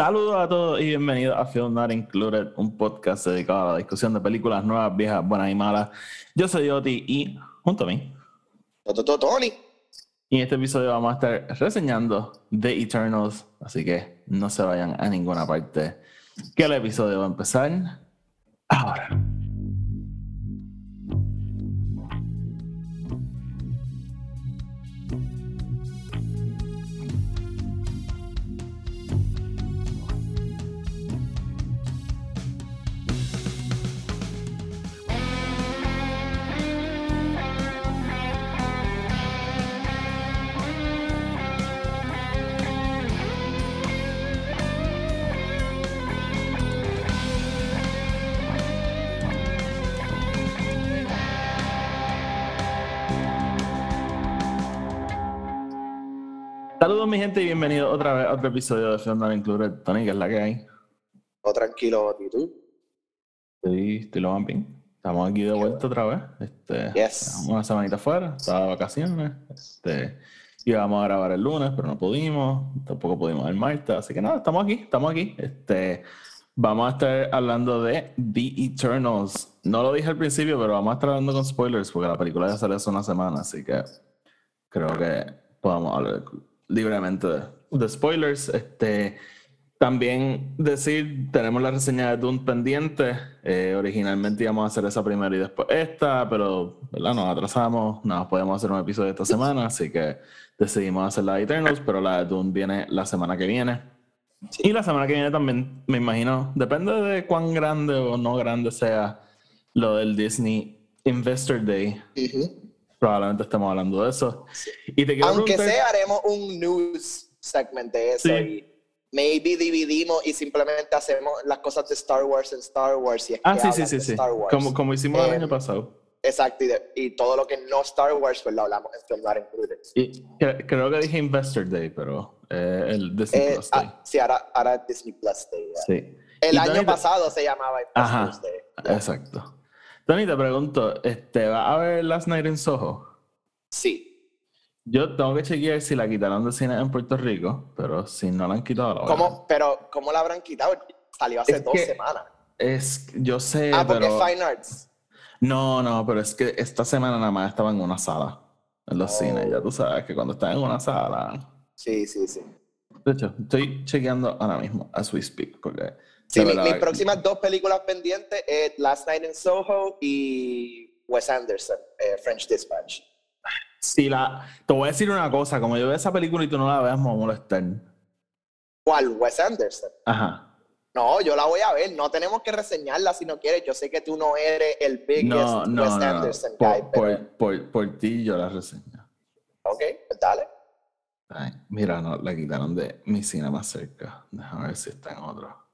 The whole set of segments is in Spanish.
Saludos a todos y bienvenidos a Film Not Included, un podcast dedicado a la discusión de películas nuevas, viejas, buenas y malas. Yo soy Oti y junto a mí. Tony. Y en este episodio vamos a estar reseñando The Eternals, así que no se vayan a ninguna parte, que el episodio va a empezar ahora. Gente y bienvenidos otra vez a otro episodio de Not Included. Tony, ¿qué es la que hay? Oh, tranquilo, ¿y tú? Sí, estoy lo más bien. Estamos aquí de vuelta otra vez. Este, yes. Una semanita fuera, estaba de vacaciones. Este, íbamos a grabar el lunes, pero no pudimos. Tampoco pudimos el martes. Así que nada, estamos aquí, estamos aquí. Este, vamos a estar hablando de The Eternals. No lo dije al principio, pero vamos a estar hablando con spoilers porque la película ya salió hace una semana, así que creo que podamos hablar libremente de, spoilers. Este, también decir, tenemos la reseña de Dune pendiente. Eh, originalmente íbamos a hacer esa primera y después esta, pero ¿verdad? nos atrasamos, no podemos hacer un episodio esta semana, así que decidimos hacer la de Eternals, pero la de Dune viene la semana que viene. Y la semana que viene también, me imagino, depende de cuán grande o no grande sea lo del Disney Investor Day probablemente estemos hablando de eso. Y te Aunque sea, haremos un news segment de eso y maybe dividimos y simplemente hacemos las cosas de Star Wars en Star Wars. Y ah, sí, sí, sí, sí. Como, como hicimos el año em, pasado. Exacto, y, todo lo que no Star Wars, pues lo hablamos en Film Included. Y creo que dije Investor Day, pero eh, el Disney eh, Plus Day. Ah, sí, ahora, ahora Disney Plus Day. Sí. El año pasado se llamaba Ajá, Day. Exacto. Tony, te pregunto, este, ¿va a haber Last Night in Soho? Sí. Yo tengo que chequear si la quitaron de cine en Puerto Rico, pero si no la han quitado, la ¿Cómo? Pero, ¿cómo la habrán quitado? Salió hace dos semanas. Es, yo sé, ah, porque es Fine Arts. No, no, pero es que esta semana nada más estaba en una sala, en los cines. Ya tú sabes que cuando estás en una sala... Sí, sí, sí. De hecho, estoy chequeando ahora mismo, as we speak, porque Sí, mis próximas dos películas pendientes es Last Night in Soho y Wes Anderson, eh, French Dispatch. Sí, la, te voy a decir una cosa, como yo veo esa película y tú no la veas, me voy a molestar. ¿Cuál? Wes Anderson. Ajá. No, yo la voy a ver. No tenemos que reseñarla si no quieres. Yo sé que tú no eres el biggest Wes Anderson guy. Por, por, por, ti yo la reseño. Ok, pues dale. Ay, mira, no, la quitaron de mi cine más cerca. Déjame ver si está en otro.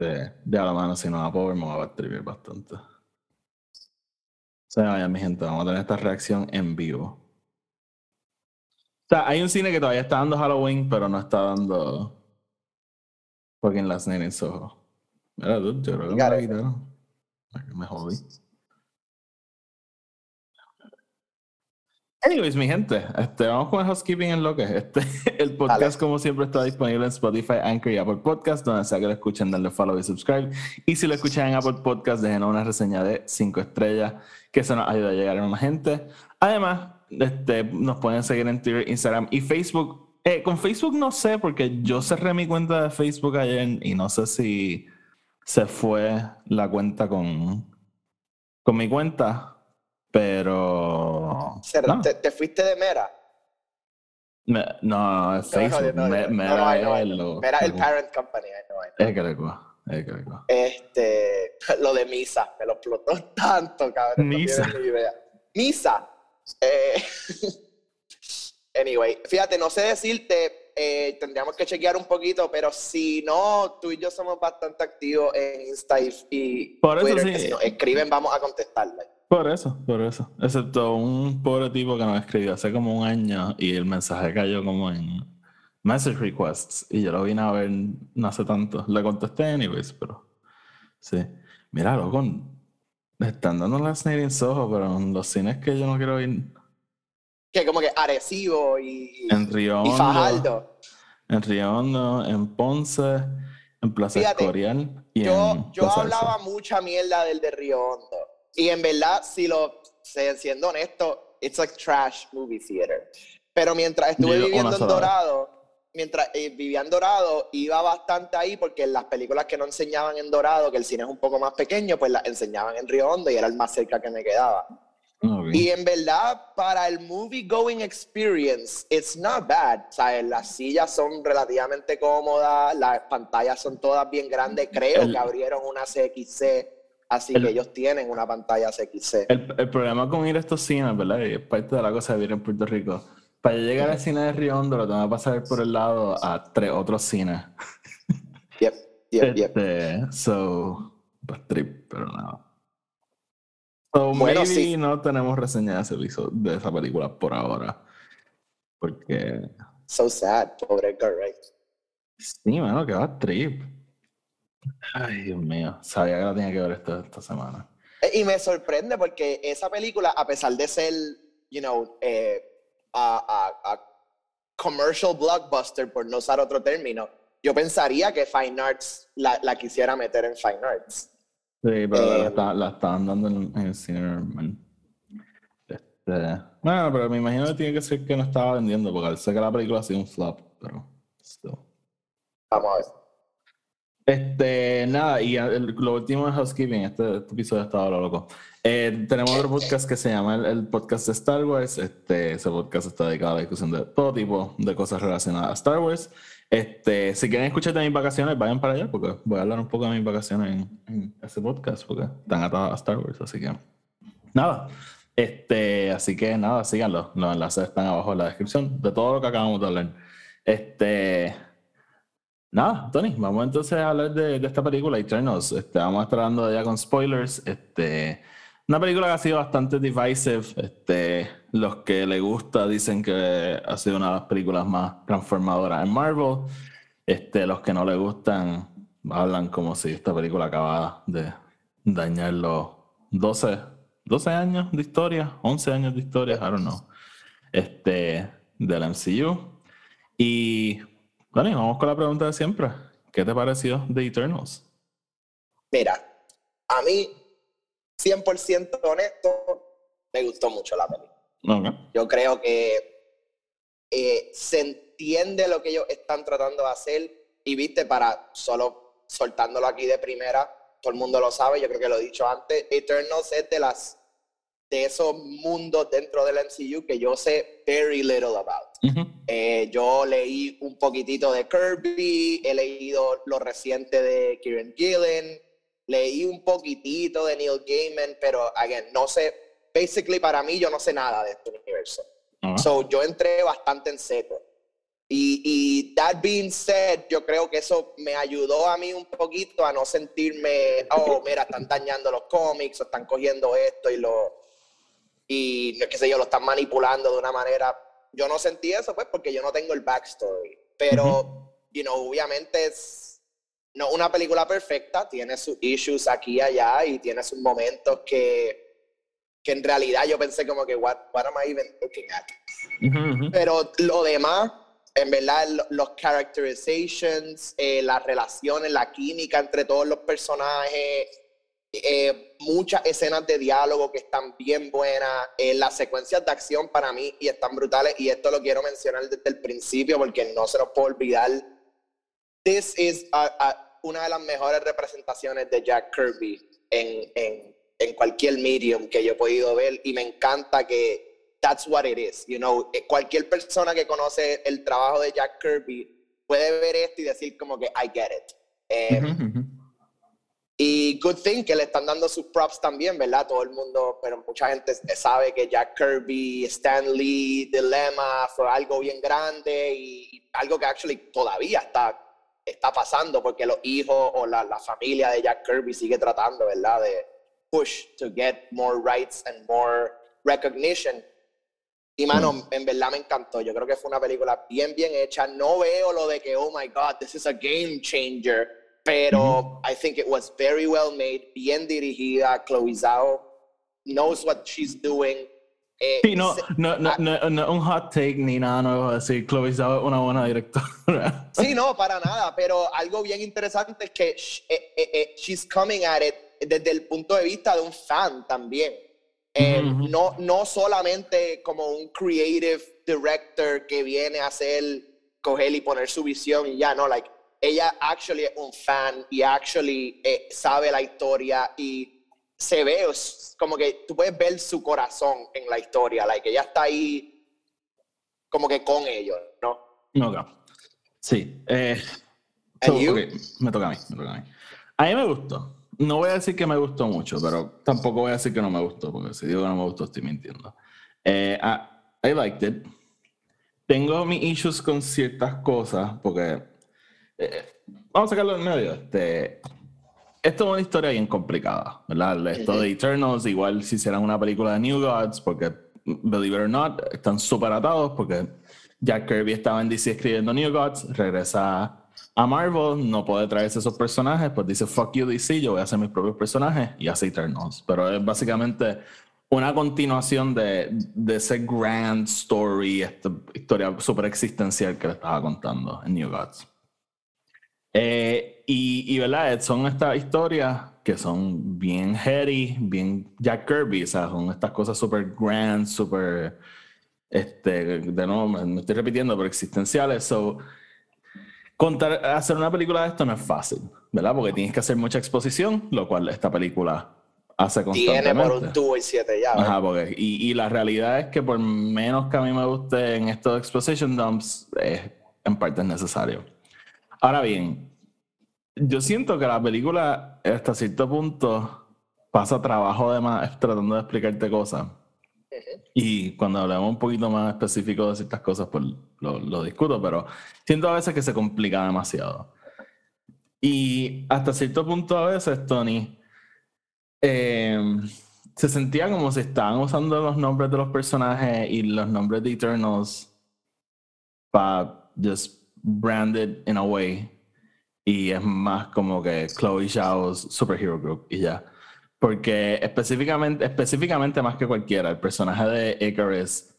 Este, de a la mano, si no la puedo ver, me va a escribir bastante. Se vaya, mi gente, vamos a tener esta reacción en vivo. O sea, hay un cine que todavía está dando Halloween, pero no está dando fucking Last Night in Soho. Mira, yo creo que me la quitaron. Me jodí. Anyways, mi gente, este, vamos con el housekeeping en lo que es. Este, el podcast, como siempre, está disponible en Spotify, Anchor y Apple Podcast, donde sea que lo escuchen, denle follow y subscribe. Y si lo escuchan en Apple Podcast, dejen una reseña de 5 estrellas, que eso nos ayuda a llegar a más gente. Además, este, nos pueden seguir en Twitter, Instagram y Facebook. Eh, con Facebook no sé, porque yo cerré mi cuenta de Facebook ayer y no sé si se fue la cuenta con, con mi cuenta pero. ¿Te, fuiste de Mera? no, es Facebook. No, no, Mera es el parent company. Es que le es que le Este, lo de Misa, me lo explotó tanto, cabrón. Misa. Misa. Eh, anyway, fíjate, no sé decirte, eh, tendríamos que chequear un poquito, pero si no, tú y yo somos bastante activos en Insta y, Por eso sí. si nos escriben, vamos a contestarle. Por eso, por eso. Excepto un pobre tipo que nos escribió hace como un año y el mensaje cayó como en message requests y yo lo vine a ver no hace tanto. Le contesté anyways, pero sí. Mira, loco, están dando las in Soho, pero en los cines que yo no quiero ir. Que como que Arecibo y, en Río y Fajardo. en Río Hondo, en Ponce, en Plaza Escorial y yo, en Yo hablaba mucha mierda del de Río Hondo. Y en verdad, si lo, siendo honesto, it's like trash movie theater. Pero mientras estuve viviendo en Dorado, mientras eh, vivía en Dorado, iba bastante ahí porque las películas que no enseñaban en Dorado, que el cine es un poco más pequeño, pues las enseñaban en Río Hondo y era el más cerca que me quedaba. Y en verdad, para el movie going experience, it's not bad. O las sillas son relativamente cómodas, las pantallas son todas bien grandes. Creo que abrieron una CXC, así que ellos tienen una pantalla CXC. El, el, problema con ir a estos cines, ¿verdad? Y es parte de la cosa de vivir en Puerto Rico para llegar al cine de Río Hondo lo tengo que pasar por el lado a tres otros cines. Yep, yep, yep. Este, so, pues trip, pero nada. So, bueno, maybe sí. no tenemos reseña de, ese de esa película por ahora. Porque. So sad, pobre Edgar Wright. Sí, mano, que va trip. Ay, Dios mío. Sabía que la tenía que ver esta, esta semana. Eh, y me sorprende porque esa película, a pesar de ser, you know, eh, a, commercial blockbuster, por no usar otro término, yo pensaría que Fine Arts la, la quisiera meter en Fine Arts. Sí, pero la, eh, la, estaban dando en, el cine normal. Este, bueno, pero me imagino que tiene que ser que no estaba vendiendo, porque sé que la película ha sido un flop, pero Vamos a ver. Este, nada, y lo último de Housekeeping, este, este episodio estaba loco. Eh, tenemos otro podcast que se llama el, podcast de Star Wars. Este, ese podcast está dedicado a la discusión de todo tipo de cosas relacionadas a Star Wars. Este, si quieren escuchar de mis vacaciones, vayan para allá, porque voy a hablar un poco de mis vacaciones en, ese podcast, porque están atados a Star Wars, así que nada. Este, así que nada, síganlo. Los enlaces están abajo en la descripción de todo lo que acabamos de hablar. Este, Nada, Tony, vamos entonces a hablar de, esta película, Eternals. Este, vamos a estar hablando ya con spoilers. Este, una película que ha sido bastante divisive. Este, los que le gusta dicen que ha sido una de las películas más transformadoras en Marvel. Este, los que no le gustan hablan como si esta película acabara de dañar los 12, 12 años de historia, 11 años de historia, I don't know, este, del MCU. Y Dani, vamos con la pregunta de siempre. ¿Qué te pareció The Eternals? Mira, a mí, 100% honesto, me gustó mucho la película. Yo creo que eh, se entiende lo que ellos están tratando de hacer y viste, para solo soltándolo aquí de primera, todo el mundo lo sabe, yo creo que lo he dicho antes, Eternals es de las de esos mundos dentro del MCU que yo sé very little about. Eh, yo leí un poquitito de Kirby, he leído lo reciente de Kieran Gillen, leí un poquitito de Neil Gaiman, pero again, no sé, basically para mí yo no sé nada de este universo. So yo entré bastante en seco. Y, y that being said, yo creo que eso me ayudó a mí un poquito a no sentirme, oh, mira, están dañando los cómics, o están cogiendo esto y lo y qué sé yo, lo están manipulando de una manera. Yo no sentí eso, pues, porque yo no tengo el backstory. Pero, you know, obviamente es no una película perfecta, tiene sus issues aquí y allá y tiene sus momentos que, que en realidad yo pensé como que, what, what am I even looking at? Pero lo demás, en verdad, los characterizations, eh, las relaciones, la química entre todos los personajes, eh, muchas escenas de diálogo que están bien buenas, eh, las secuencias de acción para mí y están brutales y esto lo quiero mencionar desde el principio porque no se nos puede olvidar. This is una de las mejores representaciones de Jack Kirby en, en, en, cualquier medium que yo he podido ver y me encanta que that's what it is, you know, eh, cualquier persona que conoce el trabajo de Jack Kirby puede ver esto y decir como que I get it. Em, y good thing que le están dando sus props también, ¿verdad? Todo el mundo, pero mucha gente sabe que Jack Kirby, Stan Lee, Dilemma fue algo bien grande y algo que actually todavía está, está pasando porque los hijos o la, la familia de Jack Kirby sigue tratando, ¿verdad? De push to get more rights and more recognition. Y mano, mm. en verdad me encantó. Yo creo que fue una película bien, bien hecha. No veo lo de que, oh my God, this is a game changer pero I think it was very well made, bien dirigida. Chloe Zhao knows what she's doing. Eh, sí, no, no, no, no, un hot take ni nada nuevo decir, Chloe Zhao es una buena directora. Sí, no, para nada, pero algo bien interesante es que eh, eh, she's coming at it desde el punto de vista de un fan también. no, no solamente como un creative director que viene a hacer, coger y poner su visión y ya, no, like, ella actually es un fan y actually sabe la historia y se ve, como que tú puedes ver su corazón en la historia, like, ella está ahí como que con ellos, ¿no? Ok. Sí. Eh, me toca a mí, me toca a mí. A mí me gustó. No voy a decir que me gustó mucho, pero tampoco voy a decir que no me gustó, porque si digo que no me gustó estoy mintiendo. Eh, I, I liked it. Tengo mis issues con ciertas cosas, porque eh, vamos a sacarlo en medio. Este, esto es una historia bien complicada, ¿verdad? Esto de Eternals, igual si hicieran una película de New Gods, porque, believe it or not, están súper atados, porque Jack Kirby estaba en DC escribiendo New Gods, regresa a Marvel, no puede traerse esos personajes, pues dice, fuck you DC, yo voy a hacer mis propios personajes y hace Eternals. Pero es básicamente una continuación de, de ese grand story, esta historia súper existencial que le estaba contando en New Gods. Eh, y, y, ¿verdad? Son estas historias que son bien heady, bien Jack Kirby, o sea, son estas cosas súper grand, súper, este, de nuevo, me estoy repitiendo, pero existenciales. So, contar, hacer una película de esto no es fácil, ¿verdad? Porque tienes que hacer mucha exposición, lo cual esta película hace constantemente. Tiene por un tubo y siete ya. Ajá, porque, y, y, la realidad es que por menos que a mí me guste en estos exposition dumps, es en parte es necesario. Ahora bien, yo siento que la película hasta cierto punto pasa trabajo de más tratando de explicarte cosas. Y cuando hablamos un poquito más específico de ciertas cosas, pues lo, discuto, pero siento a veces que se complica demasiado. Y hasta cierto punto a veces, Tony, em, se sentía como si estaban usando los nombres de los personajes y los nombres de Eternals para just branded in a way y es más como que Chloe Zhao's Superhero Group y ya. Porque específicamente, específicamente más que cualquiera, el personaje de Icarus,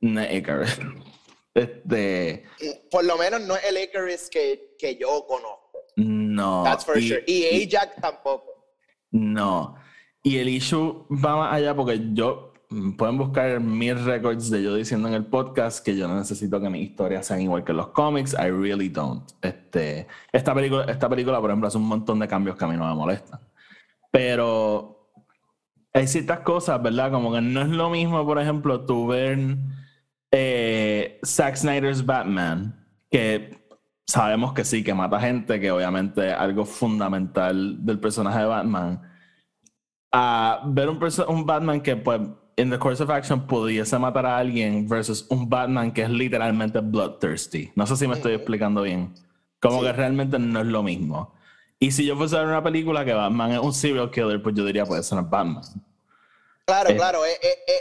no Icarus, este... Por lo menos no es el Icarus que, que yo conozco. No. That's for y, sure. Y Ajax tampoco. No. Y el issue va más allá porque yo Mm, pueden buscar mis records de yo diciendo en el podcast que yo no necesito que mis historias sean igual que los cómics. I really don't. Este, esta, película, esta película, por ejemplo, hace un montón de cambios que a mí no me molestan. Pero hay ciertas cosas, ¿verdad? Como que no es lo mismo, por ejemplo, tú ver eh, Zack Snyder's Batman, que sabemos que sí, que mata gente, que obviamente es algo fundamental del personaje de Batman. A ver un, un Batman que pues in the course of action pudiese matar a alguien versus un Batman que es literalmente bloodthirsty. No sé si me estoy explicando bien. Como que realmente no es lo mismo. Y si yo fuese a ver una película que Batman es un serial killer, pues yo diría, pues eso no es Batman. Claro, eh, claro, es,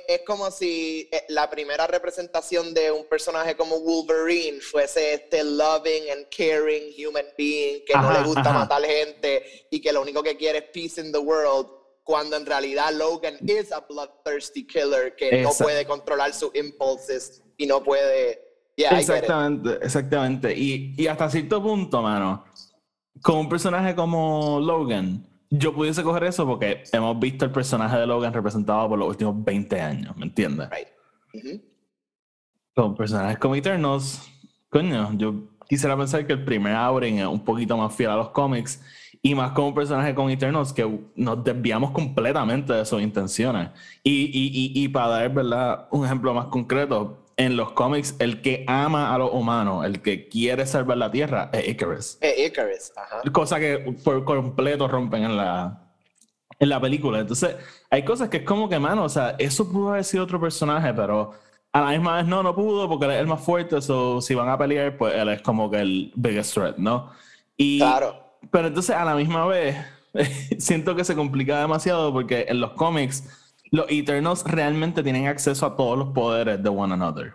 es, como si eh, la primera representación de un personaje como Wolverine fuese este loving and caring human being que no le gusta matar gente y que lo único que quiere es peace in the world cuando en realidad Logan es a bloodthirsty killer que no puede controlar sus impulses y no puede... exactamente, exactamente. Y, y hasta cierto punto, mano, con un personaje como Logan, yo pudiese coger eso porque hemos visto el personaje de Logan representado por los últimos 20 años, ¿me entiendes? Con personajes como Eternals, coño, yo quisiera pensar que el primer outing es un poquito más fiel a los cómics y más como un personaje con Eternals que nos desviamos completamente de sus intenciones. Y, y, y, para dar ¿verdad? un ejemplo más concreto, en los cómics, el que ama a los humanos, el que quiere salvar la Tierra, es Icarus. Es Icarus, ajá. Cosa que por completo rompen en la, en la película. Entonces, hay cosas que es como que, mano, o sea, eso pudo haber sido otro personaje, pero a la misma vez no, no pudo porque él es el más fuerte, o si van a pelear, pues él es como que el biggest threat, ¿no? Y, claro pero entonces a la misma vez siento que se complica demasiado porque en los cómics los Eternals realmente tienen acceso a todos los poderes de one another.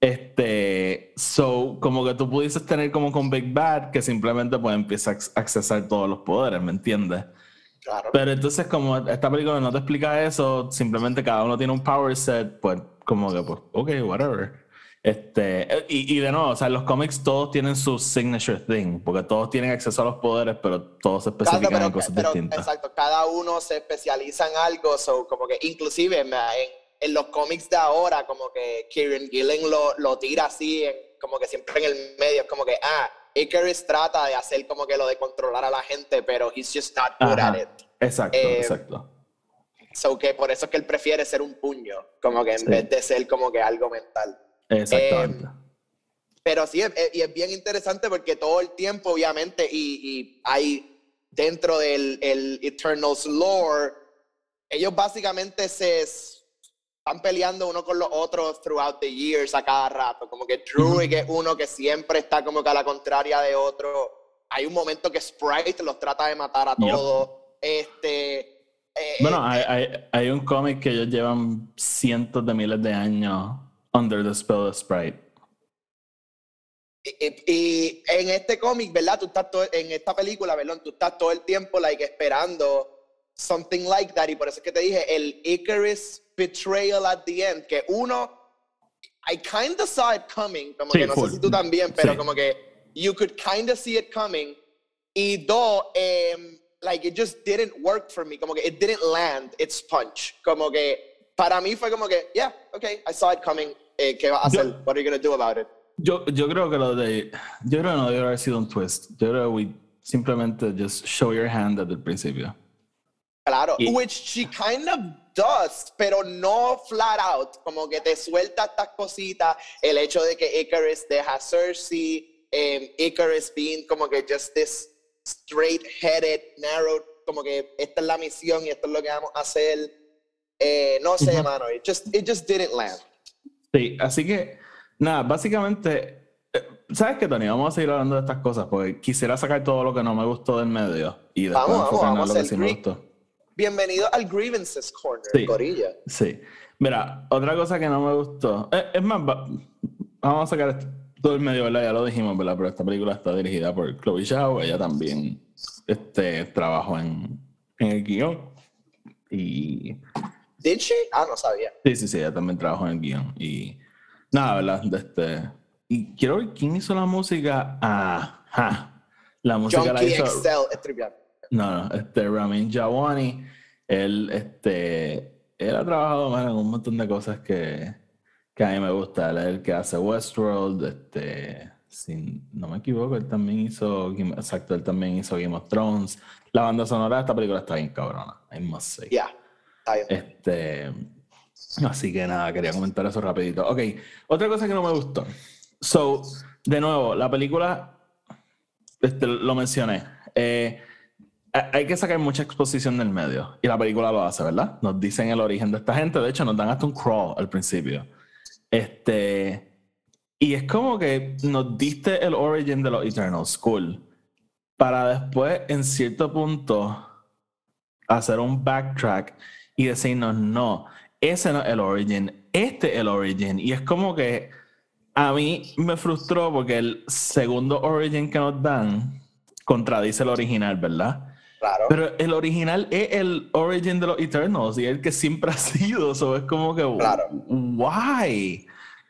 Este, so, como que tú pudieses tener como con Big Bad que simplemente puede empezar a accesar todos los poderes, ¿me entiendes? Claro. Pero entonces, como esta película no te explica eso, simplemente cada uno tiene un power set, pues como que, pues, ok, whatever. Este, y, y, de nuevo, o sea, los cómics todos tienen su signature thing, porque todos tienen acceso a los poderes, pero todos se especifican en cosas distintas. Exacto, cada uno se especializa en algo, so, como que inclusive en, en, los cómics de ahora, como que Kieran Gillen lo, lo tira así, como que siempre en el medio, es como que, ah, Icarus trata de hacer como que lo de controlar a la gente, pero he's just not good at it. Exacto, eh, exacto. So que por eso es que él prefiere ser un puño, como que en vez de ser como que algo mental. Exactamente. Eh, pero sí, y es bien interesante porque todo el tiempo, obviamente, y, hay dentro del el Eternals lore, ellos básicamente se están peleando uno con los otros throughout the years a cada rato. Como que Druid es uno que siempre está como que a la contraria de otro. Hay un momento que Sprite los trata de matar a todos. Este. Eh, bueno, eh, hay, hay, hay un cómic que ellos llevan cientos de miles de años Under the Spell of Sprite. Y, en este cómic, ¿verdad? Tú estás todo, en esta película, ¿verdad? Tú estás todo el tiempo like, esperando something like that. Y por eso es que te dije, el Icarus betrayal at the end, que uno, I kind of saw it coming, como que no sé si tú también, pero como que you could kind of see it coming. Y dos, um, like it just didn't work for me, como que it didn't land its punch. Como que para mí fue como que, yeah, okay, I saw it coming eh, ¿qué va a hacer? What are you going to do about it? Yo, yo creo que lo de. Yo creo que no debe haber sido un twist. Yo creo que simplemente just show your hand desde el principio. Claro, which she kind of does, pero no flat out. Como que te suelta estas cositas. El hecho de que Icarus deja Cersei, um, Icarus being como que just this straight-headed, narrow, como que esta es la misión y esto es lo que vamos a hacer. Eh, no sé, mano. It just, it just didn't land. Sí, así que, nada, básicamente, eh, ¿sabes qué, Tony? Vamos a seguir hablando de estas cosas porque quisiera sacar todo lo que no me gustó del medio y después vamos, enfocarnos en lo que sí me gustó. Bienvenido al Grievances Corner, sí, Corilla. Sí. Mira, otra cosa que no me gustó, eh, es más, vamos a sacar todo el medio, ¿verdad? Ya lo dijimos, ¿verdad? Pero esta película está dirigida por Chloe Zhao, ella también este, trabajó en, en el guion. Y ¿Did she? Ah, no sabía. Sí, sí, sí, ella también trabajó en el guion. Y nada, ¿verdad? Este... Y quiero ver quién hizo la música. Ajá. La música la hizo. Excel, No, no, este Ramin Jawani. Él, este, él ha trabajado en un montón de cosas que, que a mí me gusta. Él es el que hace Westworld, este, si no me equivoco, él también hizo, exacto, él también hizo Game of Thrones. La banda sonora de esta película está bien cabrona, I must say. Yeah. Este, así que nada, quería comentar eso rapidito. Ok, otra cosa que no me gustó. So, de nuevo, la película, este, lo mencioné. Eh, hay que sacar mucha exposición del medio y la película lo hace, ¿verdad? Nos dicen el origen de esta gente, de hecho nos dan hasta un crawl al principio. Este, y es como que nos diste el origen de los Eternal School para después, en cierto punto, hacer un backtrack y decirnos, no, ese no es el origin, este es el origin. Y es como que a mí me frustró porque el segundo origin que nos dan contradice el original, ¿verdad? Claro. Pero el original es el origin de los Eternals y el que siempre ha sido. Eso es como que, claro. why?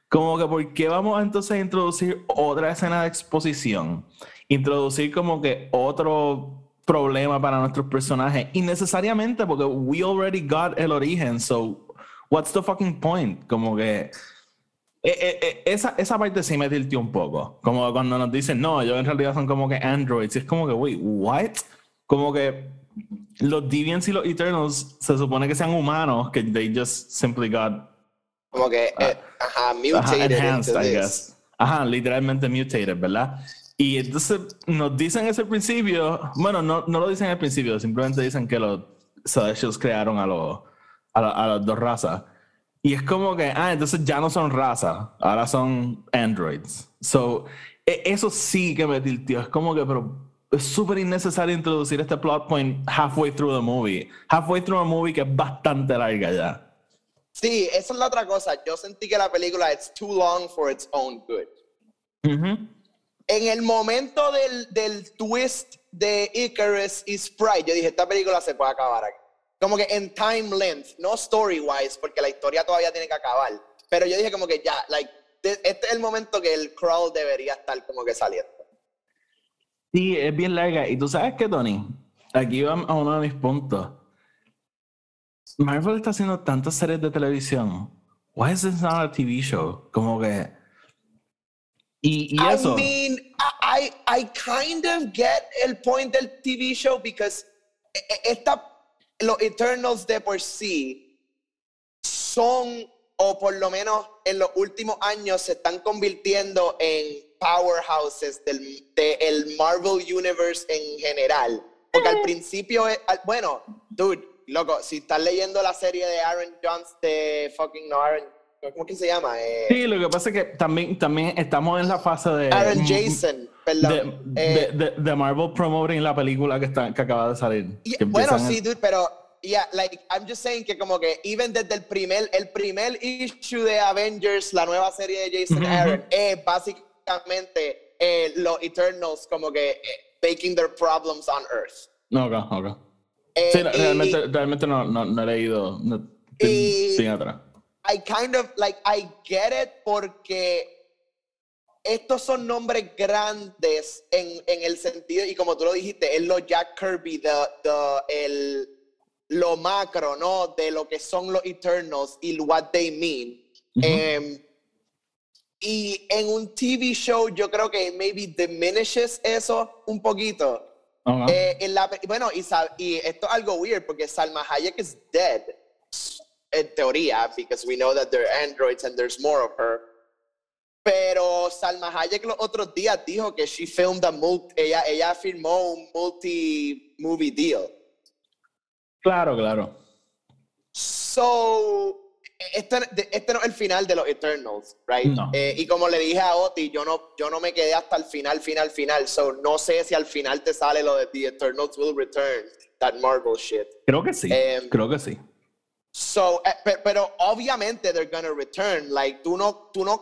Como que, ¿por qué vamos entonces a introducir otra escena de exposición? Introducir como que otro problema para nuestros personajes. Innecesariamente porque we already got el origen so what's the fucking point como que eh, eh, eh, esa, esa parte sí me tiltió un poco. Como cuando nos dicen no ellos en realidad son como que androids. Y es como que wait what como que los deviants y los eternals se supone que sean humanos que they just simply got como que uh, ajá mutated enhanced, I guess. ajá literalmente mutated verdad y entonces nos dicen ese principio, bueno, no, no lo dicen al principio, simplemente dicen que los Celestials crearon a, los, a, las dos razas. Y es como que, ah, entonces ya no son razas, ahora son androids. So, e, eso sí que me tiltió. Es como que, pero es súper innecesario introducir este plot point halfway through the movie. Halfway through a movie que es bastante larga ya. Sí, esa es la otra cosa. Yo sentí que la película it's too long for its own good. En el momento del, del twist de Icarus y Sprite, yo dije, esta película se puede acabar aquí. Como que en time length, no story wise, porque la historia todavía tiene que acabar. Pero yo dije como que ya, like, este es el momento que el crawl debería estar como que saliendo. Sí, es bien larga. Y tú sabes que, Tony, aquí va a uno de mis puntos. Marvel está haciendo tantas series de televisión. Why is this not a TV show? Como que. Y, y eso. I mean, I, I kind of get el point del TV show because e, e, esta, los Eternals de por sí son, o por lo menos en los últimos años, se están convirtiendo en powerhouses del de Marvel Universe en general. Porque al principio, bueno, dude, loco, si estás leyendo la serie de Aaron Jones de fucking no Aaron, ¿cómo que se llama? Eh, sí, lo que pasa es que también, también estamos en la fase de Aaron Jason, perdón. De, de, de, Marvel promoting la película que está que acaba de salir. bueno, sí, dude, pero yeah, like I'm just saying que como que even desde el primer el primer issue de Avengers, la nueva serie de Jason Aaron, es básicamente eh, los Eternals como que eh, making their problems on Earth. Ok, ok. Eh, sí, realmente, realmente no, no, no, he leído no, sin atrás. I kind of, like, I get it porque estos son nombres grandes en, en, el sentido, y como tú lo dijiste, es lo Jack Kirby, the, the, el, lo macro, ¿no? De lo que son los Eternals y what they mean. Em, y en un TV show yo creo que maybe diminishes eso un poquito. Eh, en la, bueno, y, y, esto es algo weird porque Salma Hayek is dead, en teoría, because we know that there are androids and there's more of her. Pero Salma Hayek los otros días dijo que she filmed a multi, ella, ella firmó un multi-movie deal. Claro, claro. So, este, este, no es el final de los Eternals, right? Eh, y como le dije a Oti, yo no, yo no me quedé hasta el final, final, final. So, no sé si al final te sale lo de The Eternals will return, that Marvel shit. Creo que sí. Em, creo que sí. So, eh, pero, obviamente they're gonna return. Like, tú no, tú no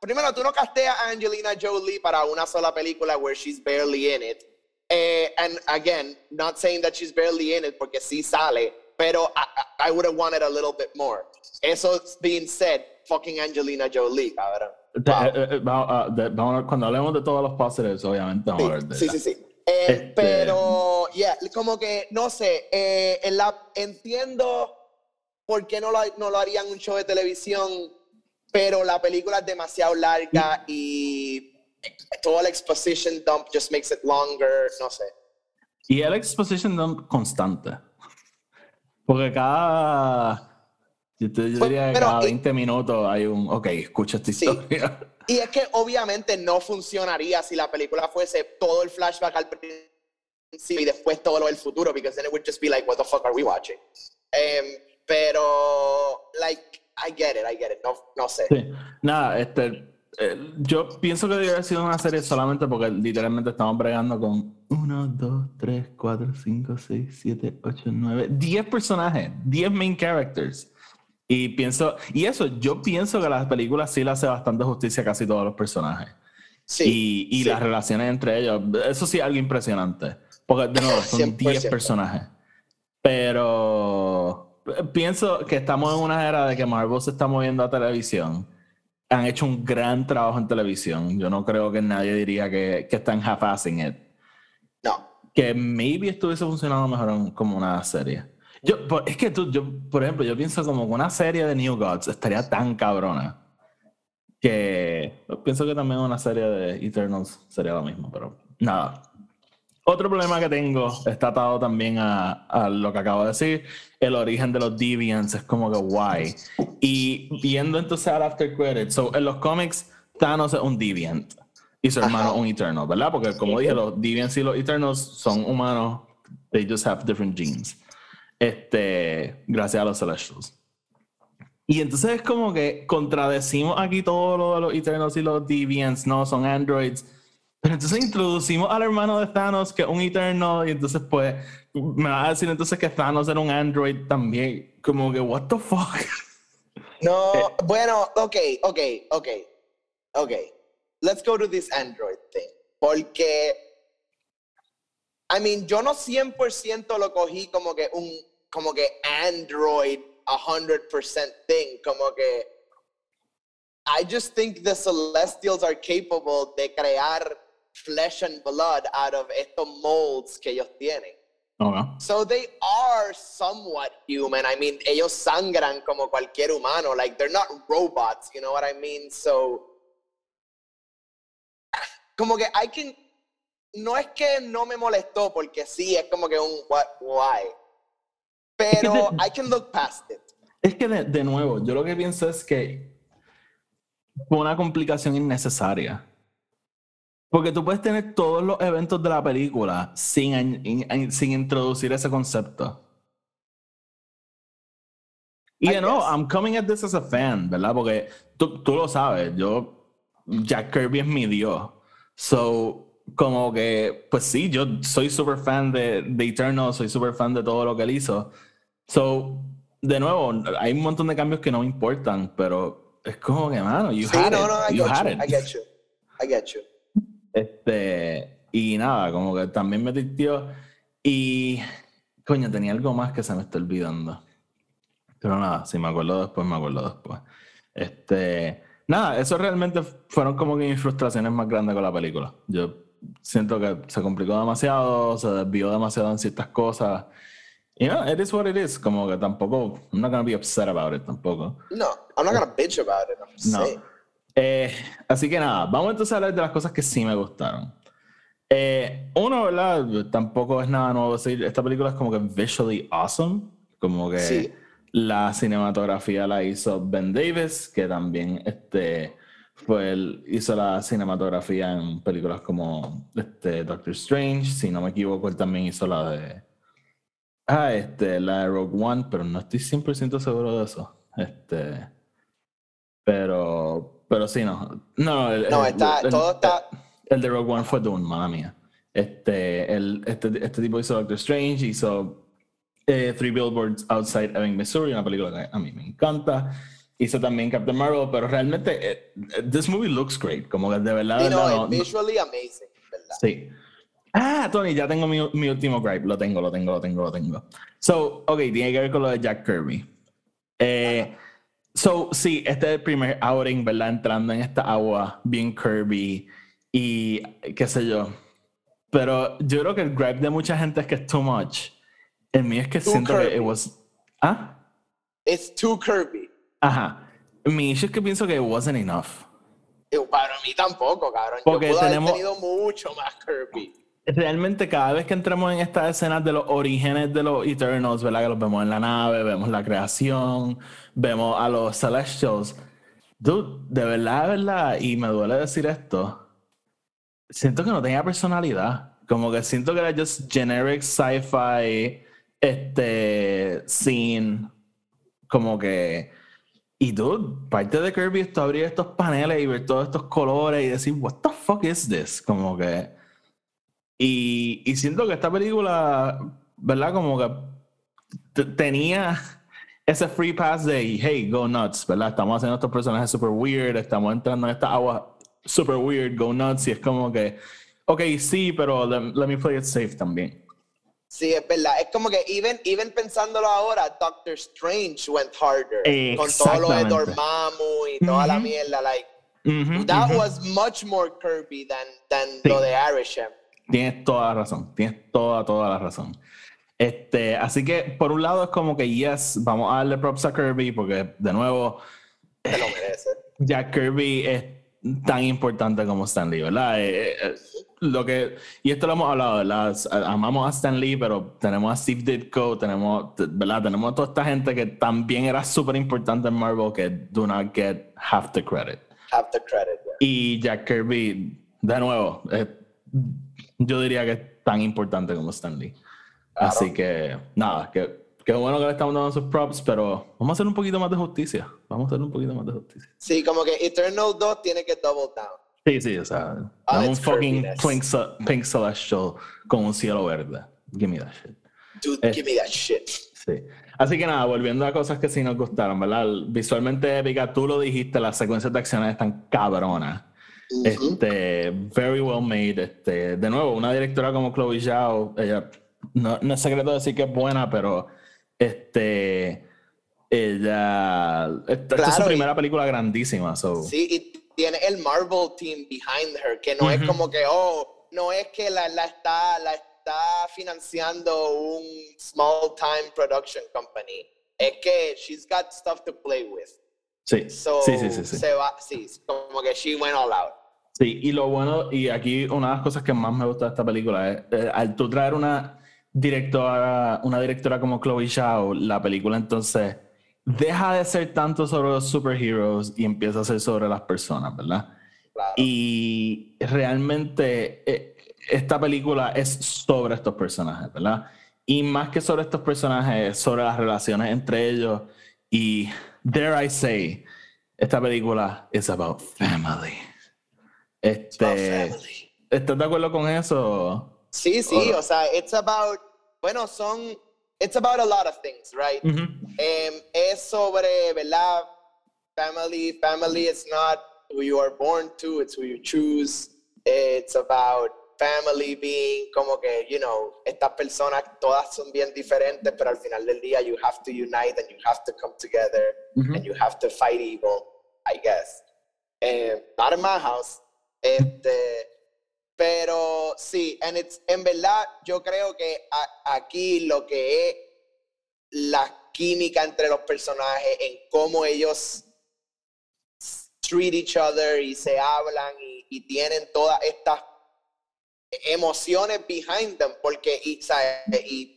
primero, tú no casteas a Angelina Jolie para una sola película where she's barely in it. Eh, and again, not saying that she's barely in it porque sí sale, pero I, I would have wanted a little bit more. Eso being said, fucking Angelina Jolie, cabrón. Eh, eh, ah, cuando hablemos de todos los positives, obviamente vamos sí, a ver de Sí, sí, sí. Eh, este, pero, yeah, como que, no sé, en la, entiendo por qué no lo, no lo harían un show de televisión, pero la película es demasiado larga y todo el exposition dump just makes it longer, no sé. Y el exposition dump constante. Porque cada yo, te, diría que cada 20 minutos hay un, ok, escucha esta historia. Y es que obviamente no funcionaría si la película fuese todo el flashback al principio y después todo lo del futuro, because then it would just be like, what the fuck are we watching? Em, pero, like, I get it, I get it, no, no sé. Sí. Nada, este, eh, yo pienso que debería haber sido una serie solamente porque literalmente estamos bregando con 1, 2, 3, 4, 5, 6, 7, 8, 9, 10 personajes, 10 main characters. Y pienso, y eso, yo pienso que las películas sí le hace bastante justicia a casi todos los personajes. Sí. Y, y las relaciones entre ellos, eso sí es algo impresionante. Porque, de nuevo, son 10 personajes. Pero pienso que estamos en una era de que Marvel se está moviendo a televisión. Han hecho un gran trabajo en televisión. Yo no creo que nadie diría que, que están half-assing it. No. Que maybe estuviese funcionando mejor como una serie. Yo, es que tú, yo, por ejemplo, yo pienso como una serie de New Gods estaría tan cabrona que pienso que también una serie de Eternals sería lo mismo, pero nada. Otro problema que tengo está atado también a, a, lo que acabo de decir, el origen de los Deviants es como que guay. Y viendo entonces al After Credits, so, en los cómics Thanos es un Deviant y su hermano un Eternal, ¿verdad? Porque como dije, los Deviants y los Eternals son humanos, they just have different genes este, gracias a los Celestials. Y entonces es como que contradecimos aquí todo lo de los Eternals y los Deviants, no, son androids. Pero entonces introducimos al hermano de Thanos, que es un Eternal, y entonces pues me va a decir entonces que Thanos era un android también. Como que, what the fuck? No, bueno, ok, ok, ok, ok. Let's go to this android thing. porque, I mean, yo no 100% lo cogí como que un, como que Android 100% thing, como que I just think the Celestials are capable de crear flesh and blood out of estos molds que ellos tienen. Okay. So they are somewhat human. I mean, ellos sangran como cualquier humano. Like they're not robots, you know what I mean? So como que I can no es que no me molestó porque sí es como que un what why. Pero I can look past it. Es que de, de nuevo, yo lo que pienso es que fue una complicación innecesaria. Porque tú puedes tener todos los eventos de la película sin, sin introducir ese concepto. Y de nuevo, I'm coming at this as a fan, ¿verdad? Porque tú, tú lo sabes, yo, Jack Kirby es mi dios. So, como que, pues sí, yo soy super fan de, de Eternal, soy super fan de todo lo que él hizo. So, de nuevo, hay un montón de cambios que no me importan, pero es como que, mano, you sí, had no, it. no, I you had you, it. I get you. I get you. Este, y nada, como que también me tío Y, coño, tenía algo más que se me está olvidando. Pero nada, si me acuerdo después, me acuerdo después. Este, nada, eso realmente fueron como que mis frustraciones más grandes con la película. Yo siento que se complicó demasiado, se desvió demasiado en ciertas cosas. Y no, it is what it is. Como que tampoco, I'm not gonna be upset about it tampoco. No, I'm not gonna bitch about it. I'm No. saying. Eh, así que nada, vamos entonces a hablar de las cosas que sí me gustaron. Eh, uno, ¿verdad? Tampoco es nada nuevo decir, esta película es como que visually awesome, como que Sí. la cinematografía la hizo Ben Davis, que también este, fue el- hizo la cinematografía en películas como este, Doctor Strange, si no me equivoco, él también hizo la de... Ah, este, la de Rogue One, pero no estoy 100% seguro de eso. Este, pero, pero sí, no. No, el, No, está, el- todo está. el de Rogue One fue Dune, mala mía. Este, el, este, este tipo hizo Doctor Strange, hizo eh, Three Billboards Outside Ebbing, Missouri, una película que a mí me encanta. Hizo también Captain Marvel, pero realmente, eh, this movie looks great. Como que de verdad, Sí, no, no- no- visually amazing, ¿verdad? Sí. Ah, Tony, ya tengo mi, mi último gripe. Lo tengo, lo tengo, lo tengo, lo tengo. So, ok, tiene que ver con lo de Jack Kirby. Eh, so, sí, este es el primer outing, ¿verdad? Entrando en esta agua bien Kirby y qué sé yo. Pero yo creo que el gripe de mucha gente es que es too much. El mío es que Too siento que it was... ¿Ah? It's too Kirby. Ajá. Mi issue es que pienso que it wasn't enough. Para mí tampoco, cabrón. Porque Yo tenemos- haber tenido mucho más Kirby. Realmente cada vez que entramos en estas escenas de los orígenes de los Eternals, ¿verdad? Que los vemos en la nave, vemos la creación, vemos a los Celestials. Dude, de verdad, de verdad, y me duele decir esto, siento que no tenía personalidad. Como que siento que era just generic sci-fi, este, scene, como que... Y dude, parte de Kirby es tú abrir estos paneles y ver todos estos colores y decir, what the fuck is this? Como que... Y, y siento que esta película, ¿verdad? Como que tenía ese free pass de, hey, go nuts, ¿verdad? Estamos haciendo estos personajes super weird, estamos entrando en esta agua super weird, go nuts, y es como que, ok, sí, pero let, let me play it safe también. Sí, es verdad. Es como que, even, even pensándolo ahora, Doctor Strange went harder. Con todo lo de. Dormammu y toda la Ujú. mierda. Like, Ujú, that ujú. was much more Kirby than, than Sí. lo de Arishem. Tienes toda la razón, tienes toda, toda la razón. Este, así que por un lado es como que yes, vamos a darle props a Kirby porque de nuevo Se lo merece. Jack Kirby es tan importante como Stan Lee, ¿verdad? Eh, eh, lo que, y esto lo hemos hablado, ¿verdad? Amamos a Stan Lee, pero tenemos a Steve Ditko, tenemos, ¿verdad? Tenemos a toda esta gente que también era súper importante en Marvel que do not get half the credit. Have the credit. yeah. Y Jack Kirby, de nuevo, es- yo diría que es tan importante como Stan Lee. Claro. Así que, nada, que, que bueno que le estamos dando sus props, pero vamos a hacer un poquito más de justicia. Vamos a hacer un poquito más de justicia. Sí, como que Eternal 2 tiene que double down. Sí, sí, o sea, dame un fucking pink, pink celestial con un cielo verde. Give me that shit. Dude, Eh. give me that shit. Sí. Así que nada, volviendo a cosas que sí nos gustaron, ¿verdad? Visualmente épica, tú lo dijiste, las secuencias de acciones están cabronas. Este, very well made. Este, de nuevo, una directora como Chloe Zhao, ella, no, no es secreto decir que es buena, pero este, ella, esta, es su primera película grandísima. So. Sí, y tiene el Marvel team behind her, que no es como que, oh, no es que la, la, está, la está financiando un small time production company. Es que she's got stuff to play with. Sí. sí, sí, sí, sí. Se va, sí, como que she went all out. Sí, y lo bueno, y aquí una de las cosas que más me gusta de esta película es, eh, al tú traer una directora, una directora como Chloe Zhao, la película entonces deja de ser tanto sobre los superheroes y empieza a ser sobre las personas, ¿verdad? Y realmente eh, esta película es sobre estos personajes, ¿verdad? Y más que sobre estos personajes, sobre las relaciones entre ellos y dare I say, esta película es about family. Este, ¿Estás de acuerdo con eso? Sí, sí, o, sea, it's about, bueno, son, it's about a lot of things, right? Em, es sobre, ¿verdad? Family, family is not who you are born to, it's who you choose. It's about family being como que, you know, estas personas todas son bien diferentes, pero al final del día you have to unite and you have to come together and you have to fight evil, I guess. Eh, not in my house. Este, pero sí, and it's, en verdad yo creo que aquí lo que es la química entre los personajes, en cómo ellos treat each other y se hablan y, y tienen todas estas emociones behind them, porque y, y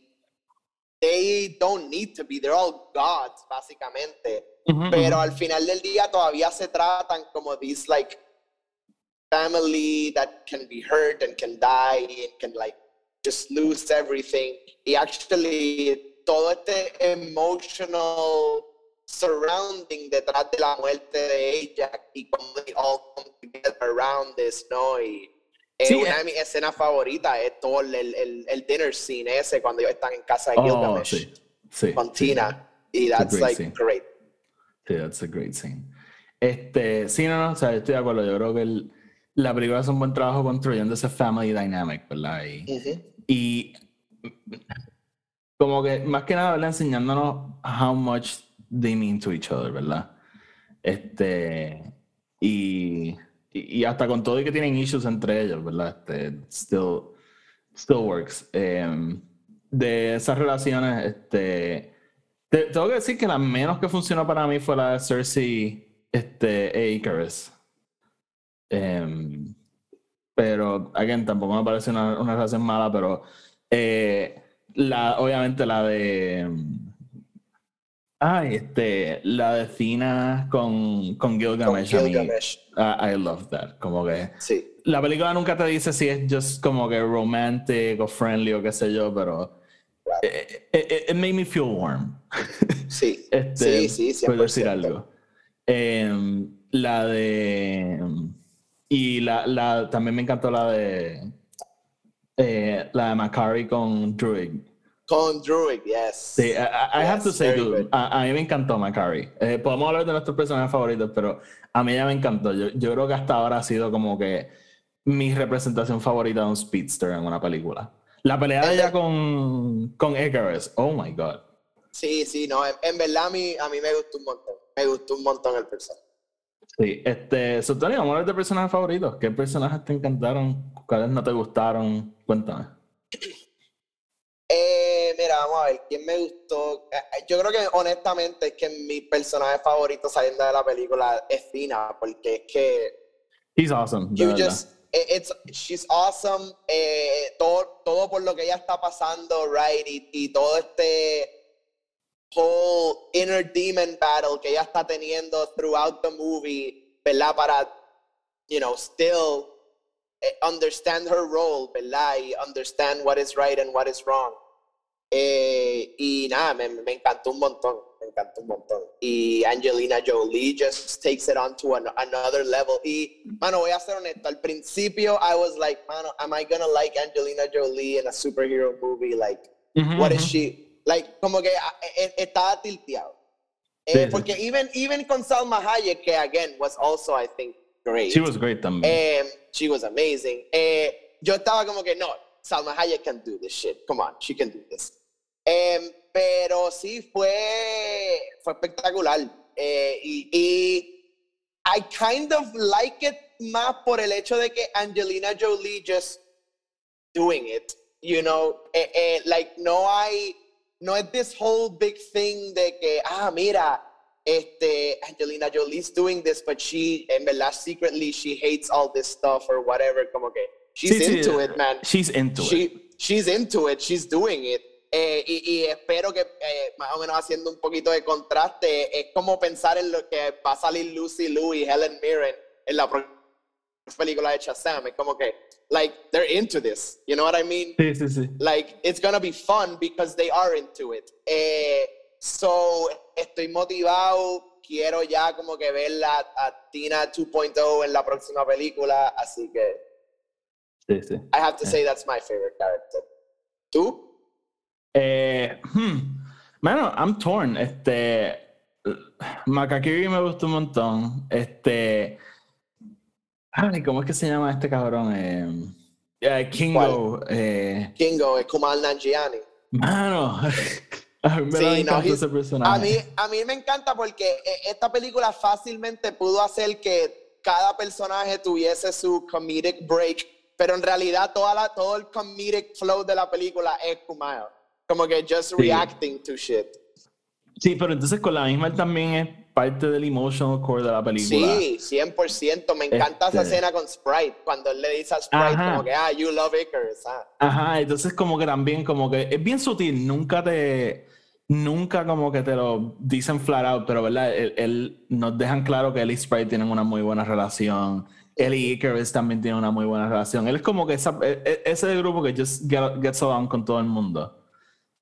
they don't need to be, they're all gods, básicamente. Pero al final del día todavía se tratan como these like family that can be hurt and can die and can like just lose everything. Y actually todo este emotional surrounding detrás de la muerte de ella y como they all come together around this, ¿no? Y, sí, una de mis escenas favoritas es todo el, el, el, dinner scene ese cuando ellos están en casa de oh, Gilgamesh sí, sí, con Tina. Y that's like scene. great. Sí, that's a great scene. Este, sí, no, no, o sea, estoy de acuerdo. Yo creo que el, la película hace un buen trabajo construyendo ese family dynamic, ¿verdad? Y, y como que más que nada, ¿verdad? Enseñándonos how much they mean to each other, ¿verdad? Este, y y, hasta con todo y que tienen issues entre ellos, ¿verdad? Este, still, still works. Em, de esas relaciones, este, tengo que decir que la menos que funcionó para mí fue la de Cersei este, e Icarus. Em, pero, again, tampoco me parece una, una relación mala, pero eh, la, obviamente la de Ay, este, la de Cina con, con Gilgamesh. Con Gilgamesh. I love that. Como que. Sí. La película nunca te dice si es just como que romantic o friendly o qué sé yo, pero. It, made me feel warm. Sí. este, sí, sí, Puedo decir algo. Em, la de. Y la, la, también me encantó la de. Eh, la de Macari con Druid. Con Druid, yes. Sí, I, have to say, dude, a, mí me encantó Macari. Eh, podemos hablar de nuestros personajes favoritos, pero a mí ya me encantó. Yo, yo creo que hasta ahora ha sido como que mi representación favorita de un speedster en una película. La pelea de ella con, con Icarus, oh my god. Sí, sí, no, en, verdad a mí, a mí me gustó un montón. Me gustó un montón el personaje. Sí, este, Sotoni, vamos a hablar de personajes favoritos. ¿Qué personajes te encantaron? ¿Cuáles no te gustaron? Cuéntame. Eh, mira, vamos a ver, ¿quién me gustó? Eh, yo creo que honestamente es que mi personaje favorito saliendo de la película es Fina, porque es que... He's awesome. You just, it's, she's awesome. Eh, todo, todo por lo que ella está pasando, right? Y, y todo este whole inner demon battle que ella está teniendo throughout the movie, ¿verdad? Para, you know, still eh, understand her role, ¿verdad? Y understand what is right and what is wrong. Eh, y nada, me, me, encantó un montón, me encantó un montón. Y Angelina Jolie just takes it on to an, another level. Y, mano, voy a ser honesto, al principio I was like, mano, am I gonna like Angelina Jolie in a superhero movie? Like, mm-hmm, what is mm-hmm. she? Like, como que ah, estaba tilteado. Eh, porque even, even con Salma Hayek, que again was also, I think, great. She was great también. Um, she was amazing. Eh, yo estaba como que, no, Salma Hayek can do this shit. Come on, she can do this. Um, pero sí, fue, fue espectacular. Eh, y, y I kind of like it más por el hecho de que Angelina Jolie just doing it, you know, eh, eh, like no hay, no es this whole big thing de que, ah, mira, este, Angelina Jolie's doing this, but she, en verdad, secretly, she hates all this stuff or whatever, como que, she's sí, into sí, it, man. She's into she, it. She's into it, she's doing it. Eh, y, y, espero que eh, más o menos haciendo un poquito de contraste, es como pensar en lo que va a salir Lucy Liu y Helen Mirren en la película de Shazam. Es como que, like, they're into this. You know what I mean? Sí, sí, sí. Like, it's gonna be fun because they are into it. Eh, so, estoy motivado. Quiero ya como que ver la, a Tina 2.0 en la próxima película. Así que. Sí, sí. I have to say that's my favorite character. ¿Tú? Eh, hmm. Mano, I'm torn. Este. Makakiri me gustó un montón. Este. Ay, ¿cómo es que se llama este cabrón? Eh, Kingo. Eh, Kingo, es Kumal Nanjiani. Mano. A mí me encanta ese personaje. A mí, a mí me encanta porque eh, esta película fácilmente pudo hacer que cada personaje tuviese su comedic break, pero en realidad toda la, todo el comedic flow de la película es Kumail. Como que just reacting to shit. Sí, pero entonces con la misma también es parte del emotional core de la película. Sí, 100%. Me encanta esa este escena con Sprite, cuando él le dice a Sprite como que, ah, you love Icarus. Ah. Ajá, entonces como que también como que es bien sutil, nunca te, nunca como que te lo dicen flat out, pero verdad, él, nos dejan claro que él y Sprite tienen una muy buena relación. Él y Icarus también tienen una muy buena relación. Él es como que esa, e, e, ese es el grupo que just gets along con todo el mundo.